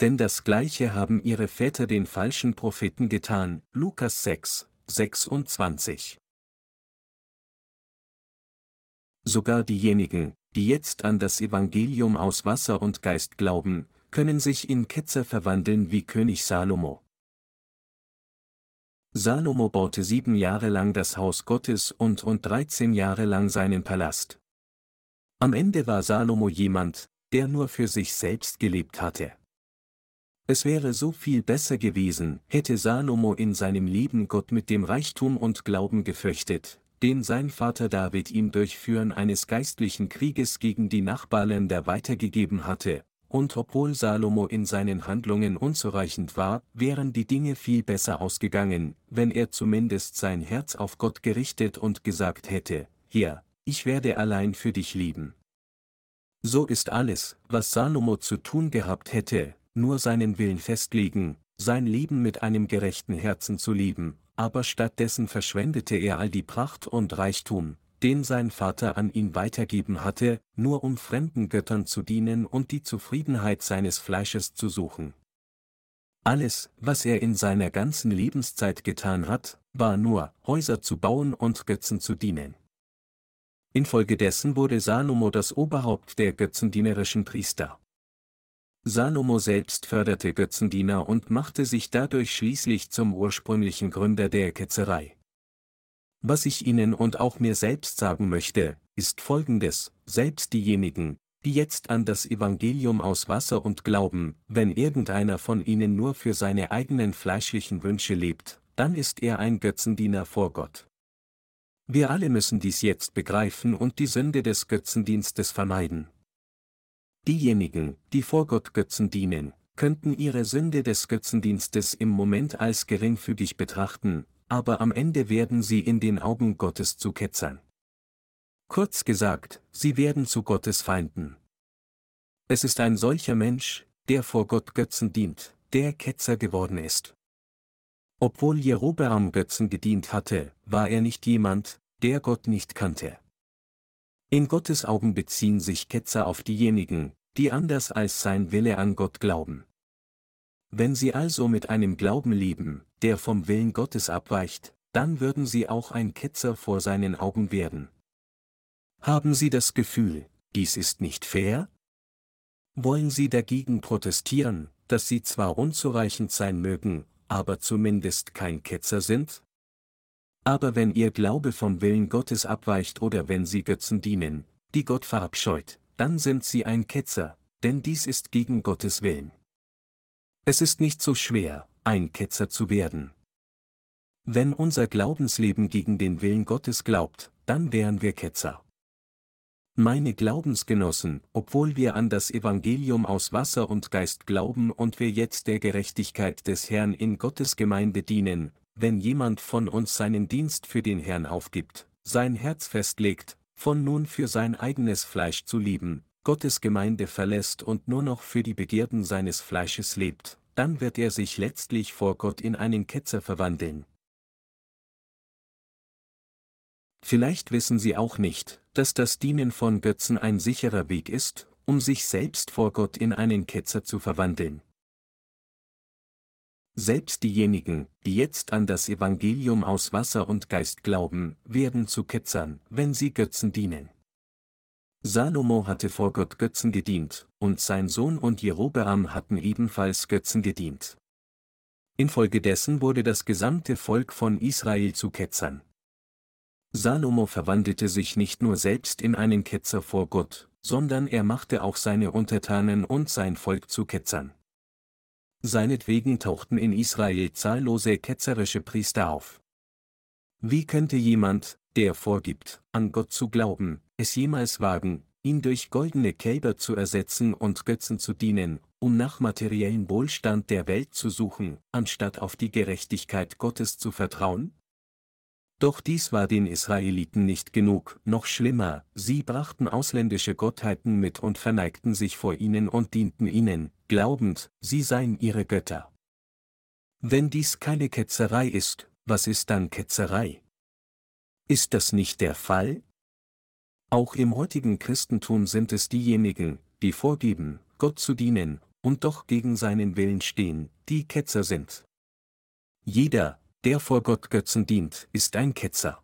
Denn das gleiche haben ihre Väter den falschen Propheten getan, Lukas 6, 26. Sogar diejenigen, die jetzt an das Evangelium aus Wasser und Geist glauben, können sich in Ketzer verwandeln wie König Salomo. Salomo baute sieben Jahre lang das Haus Gottes und und 13 Jahre lang seinen Palast. Am Ende war Salomo jemand, der nur für sich selbst gelebt hatte. Es wäre so viel besser gewesen, hätte Salomo in seinem Leben Gott mit dem Reichtum und Glauben gefürchtet, den sein Vater David ihm durch Führen eines geistlichen Krieges gegen die Nachbarländer weitergegeben hatte, und obwohl Salomo in seinen Handlungen unzureichend war, wären die Dinge viel besser ausgegangen, wenn er zumindest sein Herz auf Gott gerichtet und gesagt hätte, Herr, ich werde allein für dich lieben. So ist alles, was Salomo zu tun gehabt hätte, nur seinen Willen festlegen, sein Leben mit einem gerechten Herzen zu lieben, aber stattdessen verschwendete er all die Pracht und Reichtum, den sein Vater an ihn weitergeben hatte, nur um fremden Göttern zu dienen und die Zufriedenheit seines Fleisches zu suchen. Alles, was er in seiner ganzen Lebenszeit getan hat, war nur, Häuser zu bauen und Götzen zu dienen. Infolgedessen wurde Salomo das Oberhaupt der götzendienerischen Priester. Salomo selbst förderte Götzendiener und machte sich dadurch schließlich zum ursprünglichen Gründer der Ketzerei. Was ich Ihnen und auch mir selbst sagen möchte, ist folgendes, selbst diejenigen, die jetzt an das Evangelium aus Wasser und glauben, wenn irgendeiner von ihnen nur für seine eigenen fleischlichen Wünsche lebt, dann ist er ein Götzendiener vor Gott. Wir alle müssen dies jetzt begreifen und die Sünde des Götzendienstes vermeiden. Diejenigen, die vor Gott Götzen dienen, könnten ihre Sünde des Götzendienstes im Moment als geringfügig betrachten, aber am Ende werden sie in den Augen Gottes zu Ketzern. Kurz gesagt, sie werden zu Gottes Feinden. Es ist ein solcher Mensch, der vor Gott Götzen dient, der Ketzer geworden ist. Obwohl Jerobeam Götzen gedient hatte, war er nicht jemand, der Gott nicht kannte. In Gottes Augen beziehen sich Ketzer auf diejenigen, die anders als sein Wille an Gott glauben. Wenn sie also mit einem Glauben leben, der vom Willen Gottes abweicht, dann würden sie auch ein Ketzer vor seinen Augen werden. Haben Sie das Gefühl, dies ist nicht fair? Wollen Sie dagegen protestieren, dass Sie zwar unzureichend sein mögen, aber zumindest kein Ketzer sind? Aber wenn Ihr Glaube vom Willen Gottes abweicht oder wenn Sie Götzen dienen, die Gott verabscheut, dann sind Sie ein Ketzer, denn dies ist gegen Gottes Willen. Es ist nicht so schwer, ein Ketzer zu werden. Wenn unser Glaubensleben gegen den Willen Gottes glaubt, dann wären wir Ketzer. Meine Glaubensgenossen, obwohl wir an das Evangelium aus Wasser und Geist glauben und wir jetzt der Gerechtigkeit des Herrn in Gottes Gemeinde dienen, wenn jemand von uns seinen Dienst für den Herrn aufgibt, sein Herz festlegt, von nun für sein eigenes Fleisch zu lieben, Gottes Gemeinde verlässt und nur noch für die Begierden seines Fleisches lebt, dann wird er sich letztlich vor Gott in einen Ketzer verwandeln. Vielleicht wissen Sie auch nicht, dass das Dienen von Götzen ein sicherer Weg ist, um sich selbst vor Gott in einen Ketzer zu verwandeln. Selbst diejenigen, die jetzt an das Evangelium aus Wasser und Geist glauben, werden zu Ketzern, wenn sie Götzen dienen. Salomo hatte vor Gott Götzen gedient, und sein Sohn und Jerobeam hatten ebenfalls Götzen gedient. Infolgedessen wurde das gesamte Volk von Israel zu Ketzern. Salomo verwandelte sich nicht nur selbst in einen Ketzer vor Gott, sondern er machte auch seine Untertanen und sein Volk zu Ketzern. Seinetwegen tauchten in Israel zahllose ketzerische Priester auf. Wie könnte jemand, der vorgibt, an Gott zu glauben, es jemals wagen, ihn durch goldene Kälber zu ersetzen und Götzen zu dienen, um nach materiellen Wohlstand der Welt zu suchen, anstatt auf die Gerechtigkeit Gottes zu vertrauen? Doch dies war den Israeliten nicht genug, noch schlimmer, sie brachten ausländische Gottheiten mit und verneigten sich vor ihnen und dienten ihnen, glaubend, sie seien ihre Götter. Wenn dies keine Ketzerei ist, was ist dann Ketzerei? Ist das nicht der Fall? Auch im heutigen Christentum sind es diejenigen, die vorgeben, Gott zu dienen, und doch gegen seinen Willen stehen, die Ketzer sind. Jeder, der vor Gott Götzen dient, ist ein Ketzer.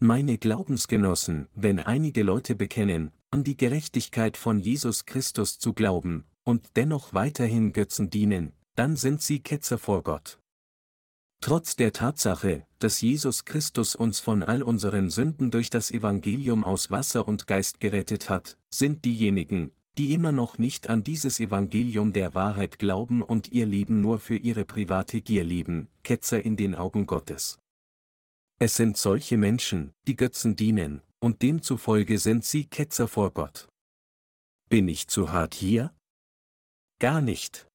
Meine Glaubensgenossen, wenn einige Leute bekennen, an die Gerechtigkeit von Jesus Christus zu glauben, und dennoch weiterhin Götzen dienen, dann sind sie Ketzer vor Gott. Trotz der Tatsache, dass Jesus Christus uns von all unseren Sünden durch das Evangelium aus Wasser und Geist gerettet hat, sind diejenigen, die immer noch nicht an dieses Evangelium der Wahrheit glauben und ihr Leben nur für ihre private Gier leben, Ketzer in den Augen Gottes. Es sind solche Menschen, die Götzen dienen, und demzufolge sind sie Ketzer vor Gott. Bin ich zu hart hier? Gar nicht.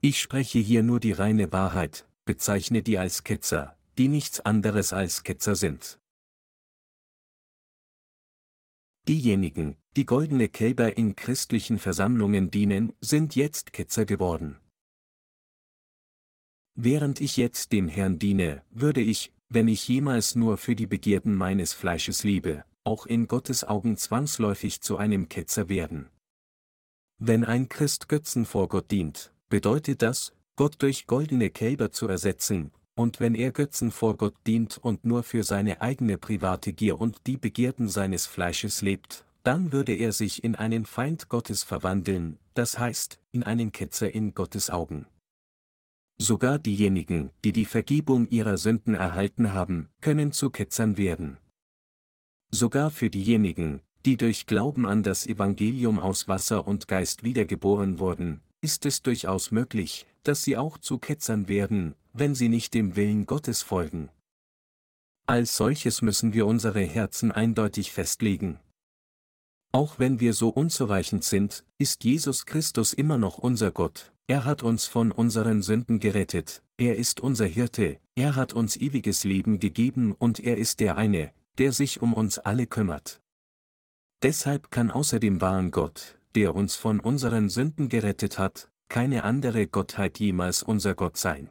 Ich spreche hier nur die reine Wahrheit, bezeichne die als Ketzer, die nichts anderes als Ketzer sind. Diejenigen, die goldene Kälber in christlichen Versammlungen dienen, sind jetzt Ketzer geworden. Während ich jetzt dem Herrn diene, würde ich, wenn ich jemals nur für die Begierden meines Fleisches liebe, auch in Gottes Augen zwangsläufig zu einem Ketzer werden. Wenn ein Christ Götzen vor Gott dient, bedeutet das, Gott durch goldene Kälber zu ersetzen, und wenn er Götzen vor Gott dient und nur für seine eigene private Gier und die Begierden seines Fleisches lebt, dann würde er sich in einen Feind Gottes verwandeln, das heißt, in einen Ketzer in Gottes Augen. Sogar diejenigen, die die Vergebung ihrer Sünden erhalten haben, können zu Ketzern werden. Sogar für diejenigen, die durch Glauben an das Evangelium aus Wasser und Geist wiedergeboren wurden, ist es durchaus möglich, dass sie auch zu Ketzern werden, wenn sie nicht dem Willen Gottes folgen. Als solches müssen wir unsere Herzen eindeutig festlegen. Auch wenn wir so unzureichend sind, ist Jesus Christus immer noch unser Gott, er hat uns von unseren Sünden gerettet, er ist unser Hirte, er hat uns ewiges Leben gegeben und er ist der eine, der sich um uns alle kümmert. Deshalb kann außer dem wahren Gott, der uns von unseren Sünden gerettet hat, keine andere Gottheit jemals unser Gott sein.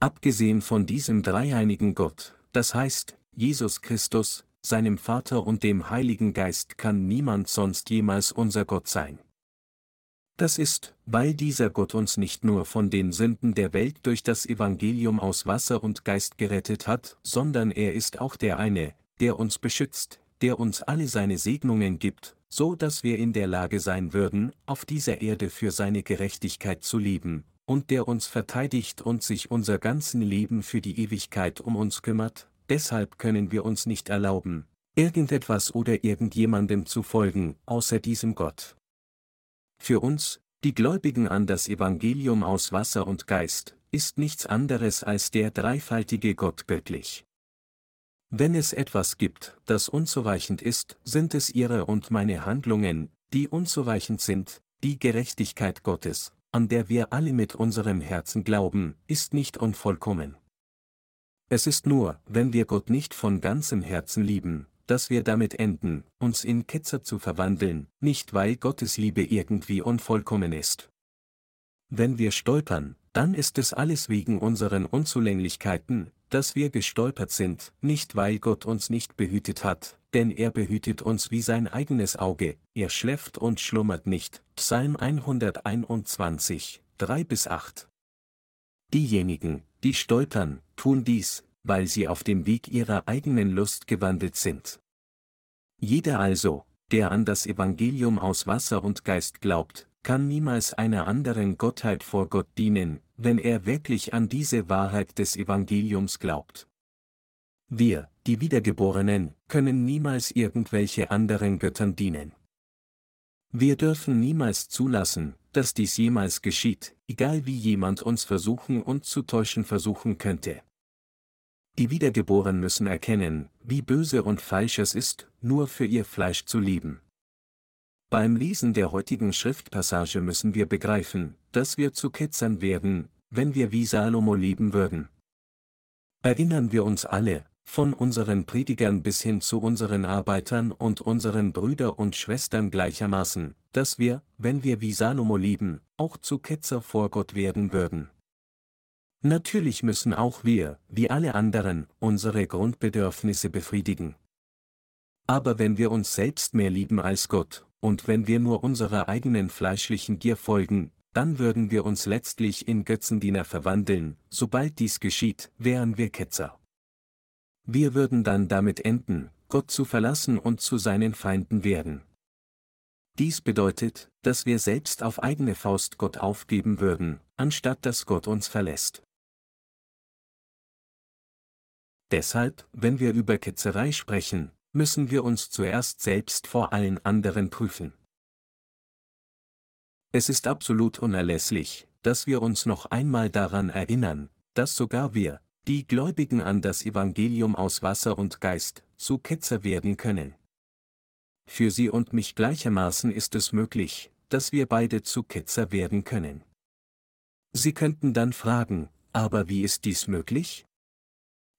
Abgesehen von diesem dreieinigen Gott, das heißt, Jesus Christus, seinem Vater und dem Heiligen Geist kann niemand sonst jemals unser Gott sein. Das ist, weil dieser Gott uns nicht nur von den Sünden der Welt durch das Evangelium aus Wasser und Geist gerettet hat, sondern er ist auch der eine, der uns beschützt, der uns alle seine Segnungen gibt, so dass wir in der Lage sein würden, auf dieser Erde für seine Gerechtigkeit zu leben, und der uns verteidigt und sich unser ganzen Leben für die Ewigkeit um uns kümmert, deshalb können wir uns nicht erlauben, irgendetwas oder irgendjemandem zu folgen, außer diesem Gott. Für uns, die Gläubigen an das Evangelium aus Wasser und Geist, ist nichts anderes als der dreifaltige Gott göttlich. Wenn es etwas gibt, das unzureichend ist, sind es ihre und meine Handlungen, die unzureichend sind, die Gerechtigkeit Gottes, an der wir alle mit unserem Herzen glauben, ist nicht unvollkommen. Es ist nur, wenn wir Gott nicht von ganzem Herzen lieben, dass wir damit enden, uns in Ketzer zu verwandeln, nicht weil Gottes Liebe irgendwie unvollkommen ist. Wenn wir stolpern, dann ist es alles wegen unseren Unzulänglichkeiten, dass wir gestolpert sind, nicht weil Gott uns nicht behütet hat, denn er behütet uns wie sein eigenes Auge, er schläft und schlummert nicht. Psalm 121, 3 bis 8. Diejenigen, die stolpern, tun dies, weil sie auf dem Weg ihrer eigenen Lust gewandelt sind. Jeder also, der an das Evangelium aus Wasser und Geist glaubt, kann niemals einer anderen Gottheit vor Gott dienen, wenn er wirklich an diese Wahrheit des Evangeliums glaubt. Wir, die Wiedergeborenen, können niemals irgendwelche anderen Göttern dienen. Wir dürfen niemals zulassen, dass dies jemals geschieht, egal wie jemand uns versuchen und zu täuschen versuchen könnte. Die Wiedergeborenen müssen erkennen, wie böse und falsch es ist, nur für ihr Fleisch zu lieben. Beim Lesen der heutigen Schriftpassage müssen wir begreifen, dass wir zu Ketzern werden, wenn wir wie Salomo leben würden. Erinnern wir uns alle, von unseren Predigern bis hin zu unseren Arbeitern und unseren Brüder und Schwestern gleichermaßen, dass wir, wenn wir wie Salomo leben, auch zu Ketzer vor Gott werden würden. Natürlich müssen auch wir, wie alle anderen, unsere Grundbedürfnisse befriedigen. Aber wenn wir uns selbst mehr lieben als Gott, und wenn wir nur unserer eigenen fleischlichen Gier folgen, dann würden wir uns letztlich in Götzendiener verwandeln, sobald dies geschieht, wären wir Ketzer. Wir würden dann damit enden, Gott zu verlassen und zu seinen Feinden werden. Dies bedeutet, dass wir selbst auf eigene Faust Gott aufgeben würden, anstatt dass Gott uns verlässt. Deshalb, wenn wir über Ketzerei sprechen, müssen wir uns zuerst selbst vor allen anderen prüfen. Es ist absolut unerlässlich, dass wir uns noch einmal daran erinnern, dass sogar wir, die Gläubigen an das Evangelium aus Wasser und Geist, zu Ketzer werden können. Für Sie und mich gleichermaßen ist es möglich, dass wir beide zu Ketzer werden können. Sie könnten dann fragen, aber wie ist dies möglich?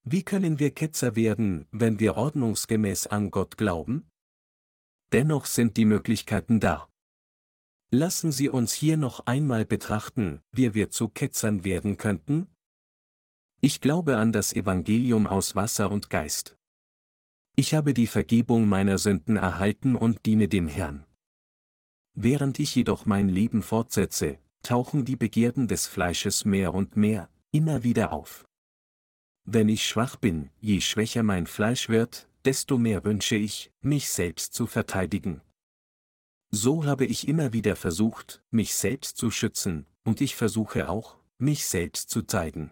Wie können wir Ketzer werden, wenn wir ordnungsgemäß an Gott glauben? Dennoch sind die Möglichkeiten da. Lassen Sie uns hier noch einmal betrachten, wie wir zu Ketzern werden könnten? Ich glaube an das Evangelium aus Wasser und Geist. Ich habe die Vergebung meiner Sünden erhalten und diene dem Herrn. Während ich jedoch mein Leben fortsetze, tauchen die Begierden des Fleisches mehr und mehr, immer wieder auf. Wenn ich schwach bin, je schwächer mein Fleisch wird, desto mehr wünsche ich, mich selbst zu verteidigen. So habe ich immer wieder versucht, mich selbst zu schützen, und ich versuche auch, mich selbst zu zeigen.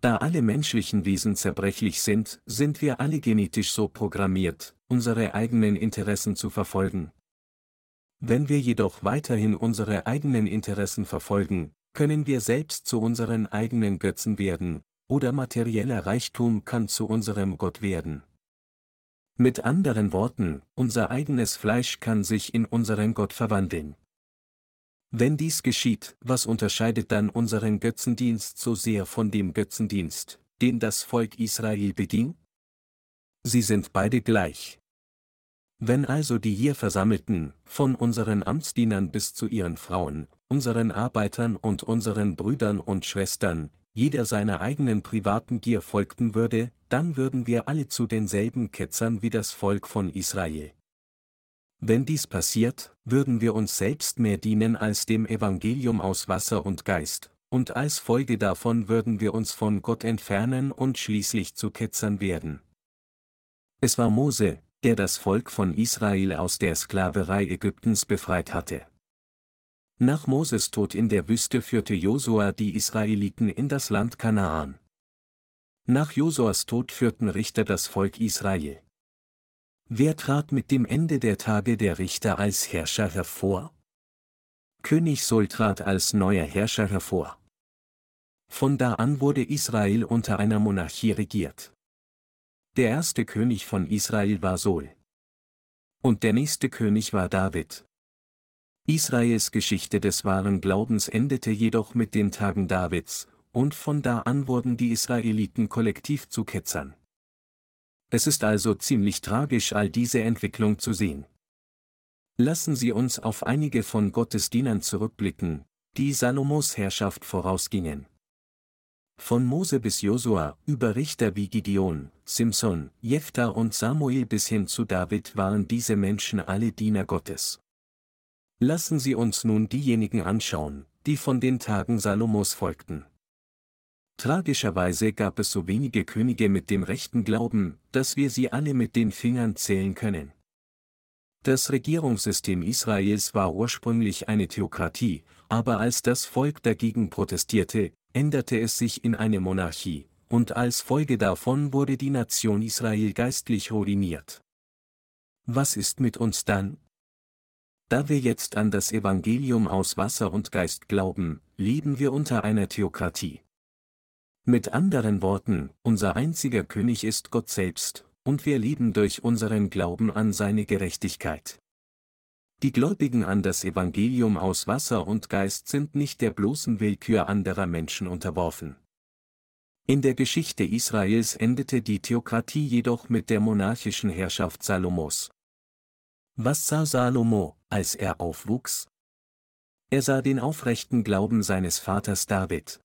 Da alle menschlichen Wesen zerbrechlich sind, sind wir alle genetisch so programmiert, unsere eigenen Interessen zu verfolgen. Wenn wir jedoch weiterhin unsere eigenen Interessen verfolgen, können wir selbst zu unseren eigenen Götzen werden, oder materieller Reichtum kann zu unserem Gott werden. Mit anderen Worten, unser eigenes Fleisch kann sich in unseren Gott verwandeln. Wenn dies geschieht, was unterscheidet dann unseren Götzendienst so sehr von dem Götzendienst, den das Volk Israel bedient? Sie sind beide gleich. Wenn also die hier Versammelten, von unseren Amtsdienern bis zu ihren Frauen, unseren Arbeitern und unseren Brüdern und Schwestern, jeder seiner eigenen privaten Gier folgten würde, dann würden wir alle zu denselben Ketzern wie das Volk von Israel. Wenn dies passiert, würden wir uns selbst mehr dienen als dem Evangelium aus Wasser und Geist, und als Folge davon würden wir uns von Gott entfernen und schließlich zu Ketzern werden. Es war Mose, der das Volk von Israel aus der Sklaverei Ägyptens befreit hatte. Nach Moses Tod in der Wüste führte Josua die Israeliten in das Land Kanaan. Nach Josuas Tod führten Richter das Volk Israel. Wer trat mit dem Ende der Tage der Richter als Herrscher hervor? König Sol trat als neuer Herrscher hervor. Von da an wurde Israel unter einer Monarchie regiert. Der erste König von Israel war Sol. Und der nächste König war David. Israels Geschichte des wahren Glaubens endete jedoch mit den Tagen Davids, und von da an wurden die Israeliten kollektiv zu Ketzern. Es ist also ziemlich tragisch all diese Entwicklung zu sehen. Lassen Sie uns auf einige von Gottes Dienern zurückblicken, die Salomos Herrschaft vorausgingen. Von Mose bis Josua, über Richter wie Gideon, Simson, Jephthah und Samuel bis hin zu David waren diese Menschen alle Diener Gottes. Lassen Sie uns nun diejenigen anschauen, die von den Tagen Salomos folgten. Tragischerweise gab es so wenige Könige mit dem rechten Glauben, dass wir sie alle mit den Fingern zählen können. Das Regierungssystem Israels war ursprünglich eine Theokratie, aber als das Volk dagegen protestierte, änderte es sich in eine Monarchie, und als Folge davon wurde die Nation Israel geistlich ruiniert. Was ist mit uns dann? Da wir jetzt an das Evangelium aus Wasser und Geist glauben, leben wir unter einer Theokratie. Mit anderen Worten, unser einziger König ist Gott selbst, und wir leben durch unseren Glauben an seine Gerechtigkeit. Die Gläubigen an das Evangelium aus Wasser und Geist sind nicht der bloßen Willkür anderer Menschen unterworfen. In der Geschichte Israels endete die Theokratie jedoch mit der monarchischen Herrschaft Salomos. Was sah Salomo, als er aufwuchs? Er sah den aufrechten Glauben seines Vaters David.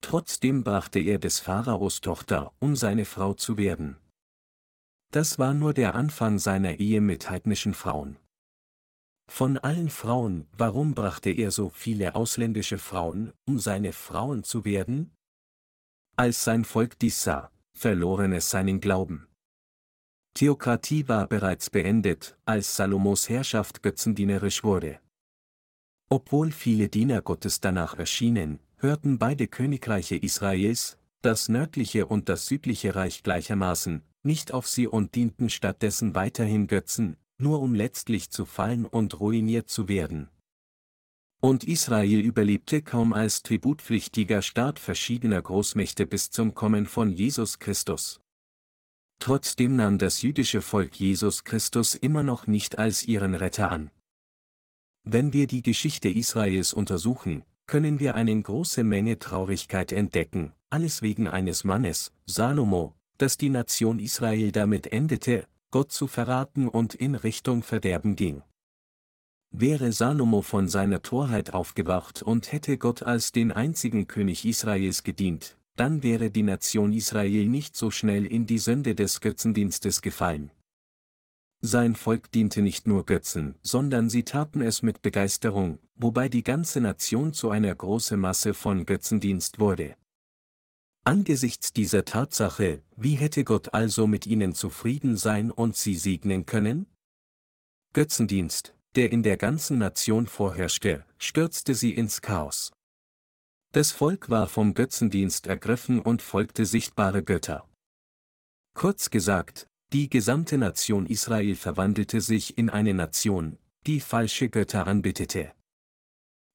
Trotzdem brachte er des Pharaos Tochter, um seine Frau zu werden. Das war nur der Anfang seiner Ehe mit heidnischen Frauen. Von allen Frauen, warum brachte er so viele ausländische Frauen, um seine Frauen zu werden? Als sein Volk dies sah, verloren es seinen Glauben. Theokratie war bereits beendet, als Salomos Herrschaft götzendienerisch wurde. Obwohl viele Diener Gottes danach erschienen, hörten beide Königreiche Israels, das nördliche und das südliche Reich gleichermaßen, nicht auf sie und dienten stattdessen weiterhin Götzen, nur um letztlich zu fallen und ruiniert zu werden. Und Israel überlebte kaum als tributpflichtiger Staat verschiedener Großmächte bis zum Kommen von Jesus Christus. Trotzdem nahm das jüdische Volk Jesus Christus immer noch nicht als ihren Retter an. Wenn wir die Geschichte Israels untersuchen, können wir eine große Menge Traurigkeit entdecken, alles wegen eines Mannes, Salomo, dass die Nation Israel damit endete, Gott zu verraten und in Richtung Verderben ging. Wäre Salomo von seiner Torheit aufgewacht und hätte Gott als den einzigen König Israels gedient, dann wäre die Nation Israel nicht so schnell in die Sünde des Götzendienstes gefallen. Sein Volk diente nicht nur Götzen, sondern sie taten es mit Begeisterung, wobei die ganze Nation zu einer großen Masse von Götzendienst wurde. Angesichts dieser Tatsache, wie hätte Gott also mit ihnen zufrieden sein und sie segnen können? Götzendienst, der in der ganzen Nation vorherrschte, stürzte sie ins Chaos. Das Volk war vom Götzendienst ergriffen und folgte sichtbare Götter. Kurz gesagt, die gesamte Nation Israel verwandelte sich in eine Nation, die falsche Götter anbetete.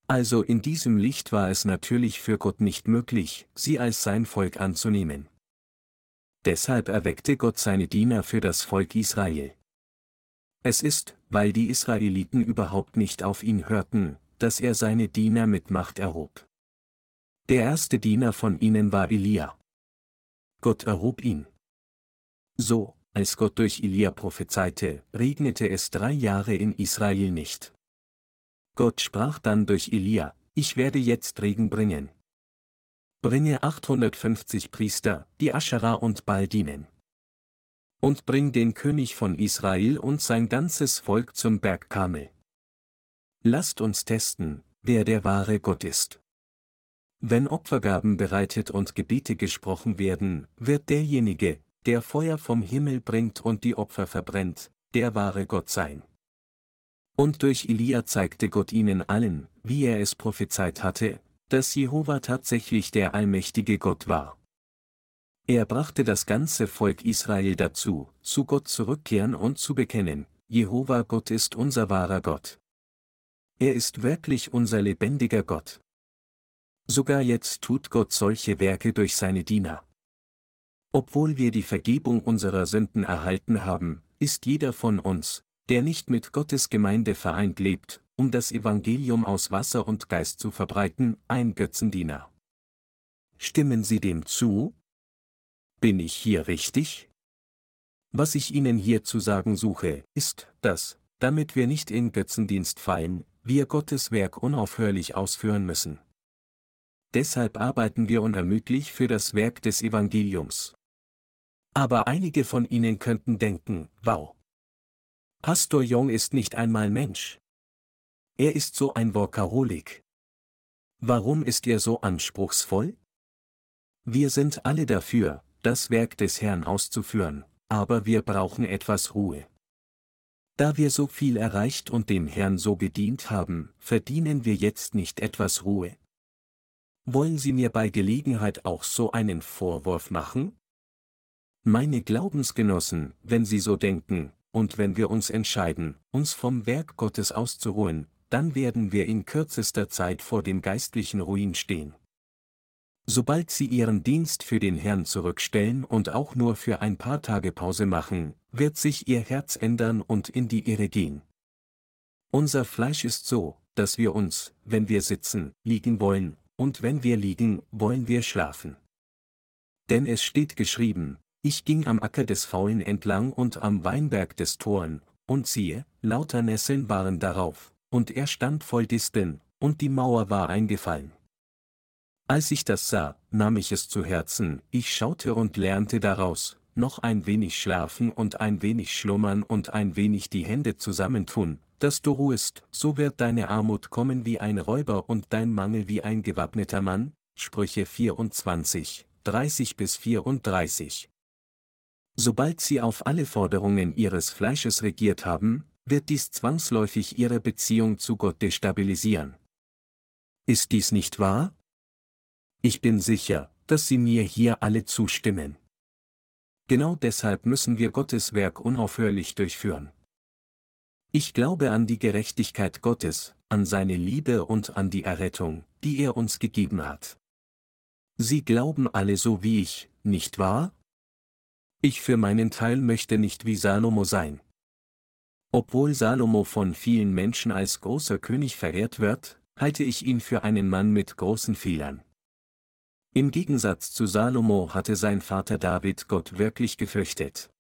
Also in diesem Licht war es natürlich für Gott nicht möglich, sie als sein Volk anzunehmen. Deshalb erweckte Gott seine Diener für das Volk Israel. Es ist, weil die Israeliten überhaupt nicht auf ihn hörten, dass er seine Diener mit Macht erhob. Der erste Diener von ihnen war Elia. Gott erhob ihn. So, als Gott durch Elia prophezeite, regnete es drei Jahre in Israel nicht. Gott sprach dann durch Elia, ich werde jetzt Regen bringen. Bringe 850 Priester, die Aschera und Baal dienen. Und bring den König von Israel und sein ganzes Volk zum Berg Kamel. Lasst uns testen, wer der wahre Gott ist. Wenn Opfergaben bereitet und Gebete gesprochen werden, wird derjenige, der Feuer vom Himmel bringt und die Opfer verbrennt, der wahre Gott sein. Und durch Elia zeigte Gott ihnen allen, wie er es prophezeit hatte, dass Jehova tatsächlich der allmächtige Gott war. Er brachte das ganze Volk Israel dazu, zu Gott zurückkehren und zu bekennen, Jehova Gott ist unser wahrer Gott. Er ist wirklich unser lebendiger Gott. Sogar jetzt tut Gott solche Werke durch seine Diener. Obwohl wir die Vergebung unserer Sünden erhalten haben, ist jeder von uns, der nicht mit Gottes Gemeinde vereint lebt, um das Evangelium aus Wasser und Geist zu verbreiten, ein Götzendiener. Stimmen Sie dem zu? Bin ich hier richtig? Was ich Ihnen hier zu sagen suche, ist, dass, damit wir nicht in Götzendienst fallen, wir Gottes Werk unaufhörlich ausführen müssen. Deshalb arbeiten wir unermüdlich für das Werk des Evangeliums. Aber einige von Ihnen könnten denken, wow. Pastor Jong ist nicht einmal Mensch. Er ist so ein Workaholik. Warum ist er so anspruchsvoll? Wir sind alle dafür, das Werk des Herrn auszuführen, aber wir brauchen etwas Ruhe. Da wir so viel erreicht und dem Herrn so gedient haben, verdienen wir jetzt nicht etwas Ruhe. Wollen Sie mir bei Gelegenheit auch so einen Vorwurf machen? Meine Glaubensgenossen, wenn Sie so denken, und wenn wir uns entscheiden, uns vom Werk Gottes auszuruhen, dann werden wir in kürzester Zeit vor dem geistlichen Ruin stehen. Sobald Sie Ihren Dienst für den Herrn zurückstellen und auch nur für ein paar Tage Pause machen, wird sich Ihr Herz ändern und in die Irre gehen. Unser Fleisch ist so, dass wir uns, wenn wir sitzen, liegen wollen, und wenn wir liegen, wollen wir schlafen. Denn es steht geschrieben, ich ging am Acker des Faulen entlang und am Weinberg des Toren, und siehe, lauter Nesseln waren darauf, und er stand voll Disteln, und die Mauer war eingefallen. Als ich das sah, nahm ich es zu Herzen, ich schaute und lernte daraus, noch ein wenig schlafen und ein wenig schlummern und ein wenig die Hände zusammentun, dass du ruhest, so wird deine Armut kommen wie ein Räuber und dein Mangel wie ein gewappneter Mann. Sprüche 24, 30 bis 34. Sobald sie auf alle Forderungen ihres Fleisches regiert haben, wird dies zwangsläufig ihre Beziehung zu Gott destabilisieren. Ist dies nicht wahr? Ich bin sicher, dass Sie mir hier alle zustimmen. Genau deshalb müssen wir Gottes Werk unaufhörlich durchführen. Ich glaube an die Gerechtigkeit Gottes, an seine Liebe und an die Errettung, die er uns gegeben hat. Sie glauben alle so wie ich, nicht wahr? Ich für meinen Teil möchte nicht wie Salomo sein. Obwohl Salomo von vielen Menschen als großer König verehrt wird, halte ich ihn für einen Mann mit großen Fehlern. Im Gegensatz zu Salomo hatte sein Vater David Gott wirklich gefürchtet.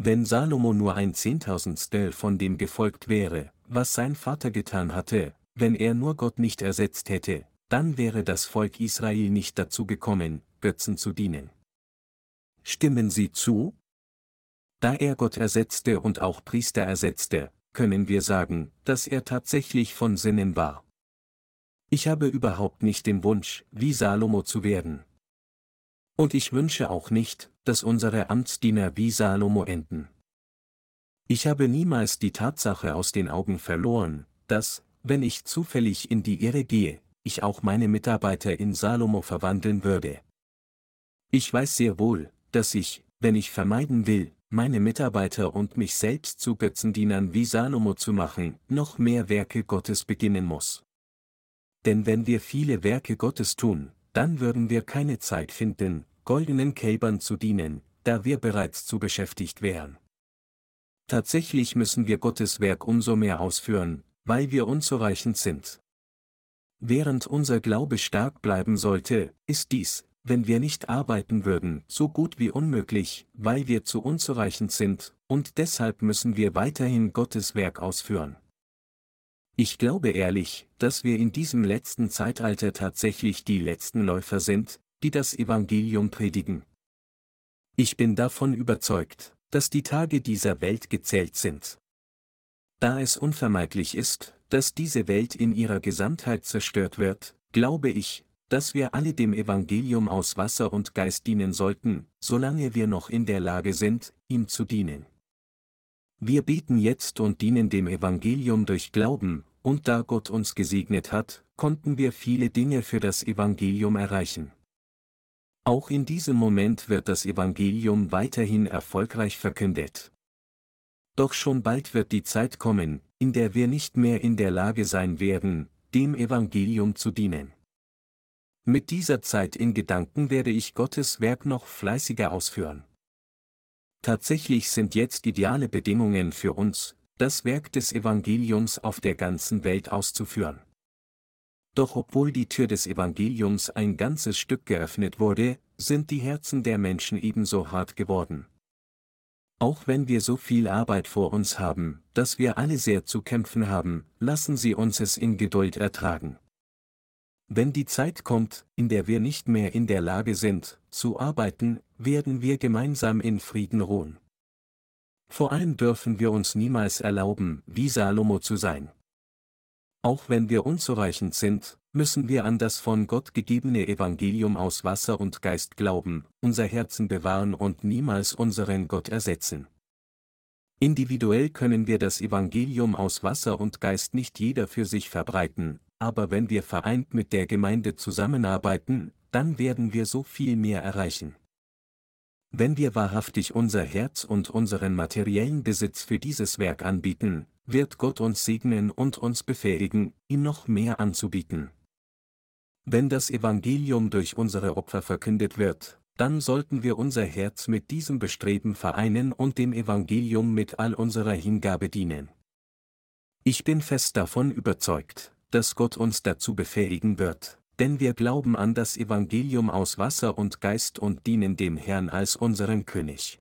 Wenn Salomo nur ein Zehntausendstel von dem gefolgt wäre, was sein Vater getan hatte, wenn er nur Gott nicht ersetzt hätte, dann wäre das Volk Israel nicht dazu gekommen, Götzen zu dienen. Stimmen Sie zu? Da er Gott ersetzte und auch Priester ersetzte, können wir sagen, dass er tatsächlich von Sinnen war. Ich habe überhaupt nicht den Wunsch, wie Salomo zu werden. Und ich wünsche auch nicht, dass unsere Amtsdiener wie Salomo enden. Ich habe niemals die Tatsache aus den Augen verloren, dass, wenn ich zufällig in die Irre gehe, ich auch meine Mitarbeiter in Salomo verwandeln würde. Ich weiß sehr wohl, dass ich, wenn ich vermeiden will, meine Mitarbeiter und mich selbst zu Götzendienern wie Salomo zu machen, noch mehr Werke Gottes beginnen muss. Denn wenn wir viele Werke Gottes tun, dann würden wir keine Zeit finden, goldenen Kälbern zu dienen, da wir bereits zu beschäftigt wären. Tatsächlich müssen wir Gottes Werk umso mehr ausführen, weil wir unzureichend sind. Während unser Glaube stark bleiben sollte, ist dies, wenn wir nicht arbeiten würden, so gut wie unmöglich, weil wir zu unzureichend sind, und deshalb müssen wir weiterhin Gottes Werk ausführen. Ich glaube ehrlich, dass wir in diesem letzten Zeitalter tatsächlich die letzten Läufer sind, die das Evangelium predigen. Ich bin davon überzeugt, dass die Tage dieser Welt gezählt sind. Da es unvermeidlich ist, dass diese Welt in ihrer Gesamtheit zerstört wird, glaube ich, dass wir alle dem Evangelium aus Wasser und Geist dienen sollten, solange wir noch in der Lage sind, ihm zu dienen. Wir beten jetzt und dienen dem Evangelium durch Glauben, und da Gott uns gesegnet hat, konnten wir viele Dinge für das Evangelium erreichen. Auch in diesem Moment wird das Evangelium weiterhin erfolgreich verkündet. Doch schon bald wird die Zeit kommen, in der wir nicht mehr in der Lage sein werden, dem Evangelium zu dienen. Mit dieser Zeit in Gedanken werde ich Gottes Werk noch fleißiger ausführen. Tatsächlich sind jetzt ideale Bedingungen für uns, das Werk des Evangeliums auf der ganzen Welt auszuführen. Doch obwohl die Tür des Evangeliums ein ganzes Stück geöffnet wurde, sind die Herzen der Menschen ebenso hart geworden. Auch wenn wir so viel Arbeit vor uns haben, dass wir alle sehr zu kämpfen haben, lassen Sie uns es in Geduld ertragen. Wenn die Zeit kommt, in der wir nicht mehr in der Lage sind, zu arbeiten, werden wir gemeinsam in Frieden ruhen. Vor allem dürfen wir uns niemals erlauben, wie Salomo zu sein. Auch wenn wir unzureichend sind, müssen wir an das von Gott gegebene Evangelium aus Wasser und Geist glauben, unser Herzen bewahren und niemals unseren Gott ersetzen. Individuell können wir das Evangelium aus Wasser und Geist nicht jeder für sich verbreiten, aber wenn wir vereint mit der Gemeinde zusammenarbeiten, dann werden wir so viel mehr erreichen. Wenn wir wahrhaftig unser Herz und unseren materiellen Besitz für dieses Werk anbieten, wird Gott uns segnen und uns befähigen, ihm noch mehr anzubieten. Wenn das Evangelium durch unsere Opfer verkündet wird, dann sollten wir unser Herz mit diesem Bestreben vereinen und dem Evangelium mit all unserer Hingabe dienen. Ich bin fest davon überzeugt, dass Gott uns dazu befähigen wird, denn wir glauben an das Evangelium aus Wasser und Geist und dienen dem Herrn als unseren König.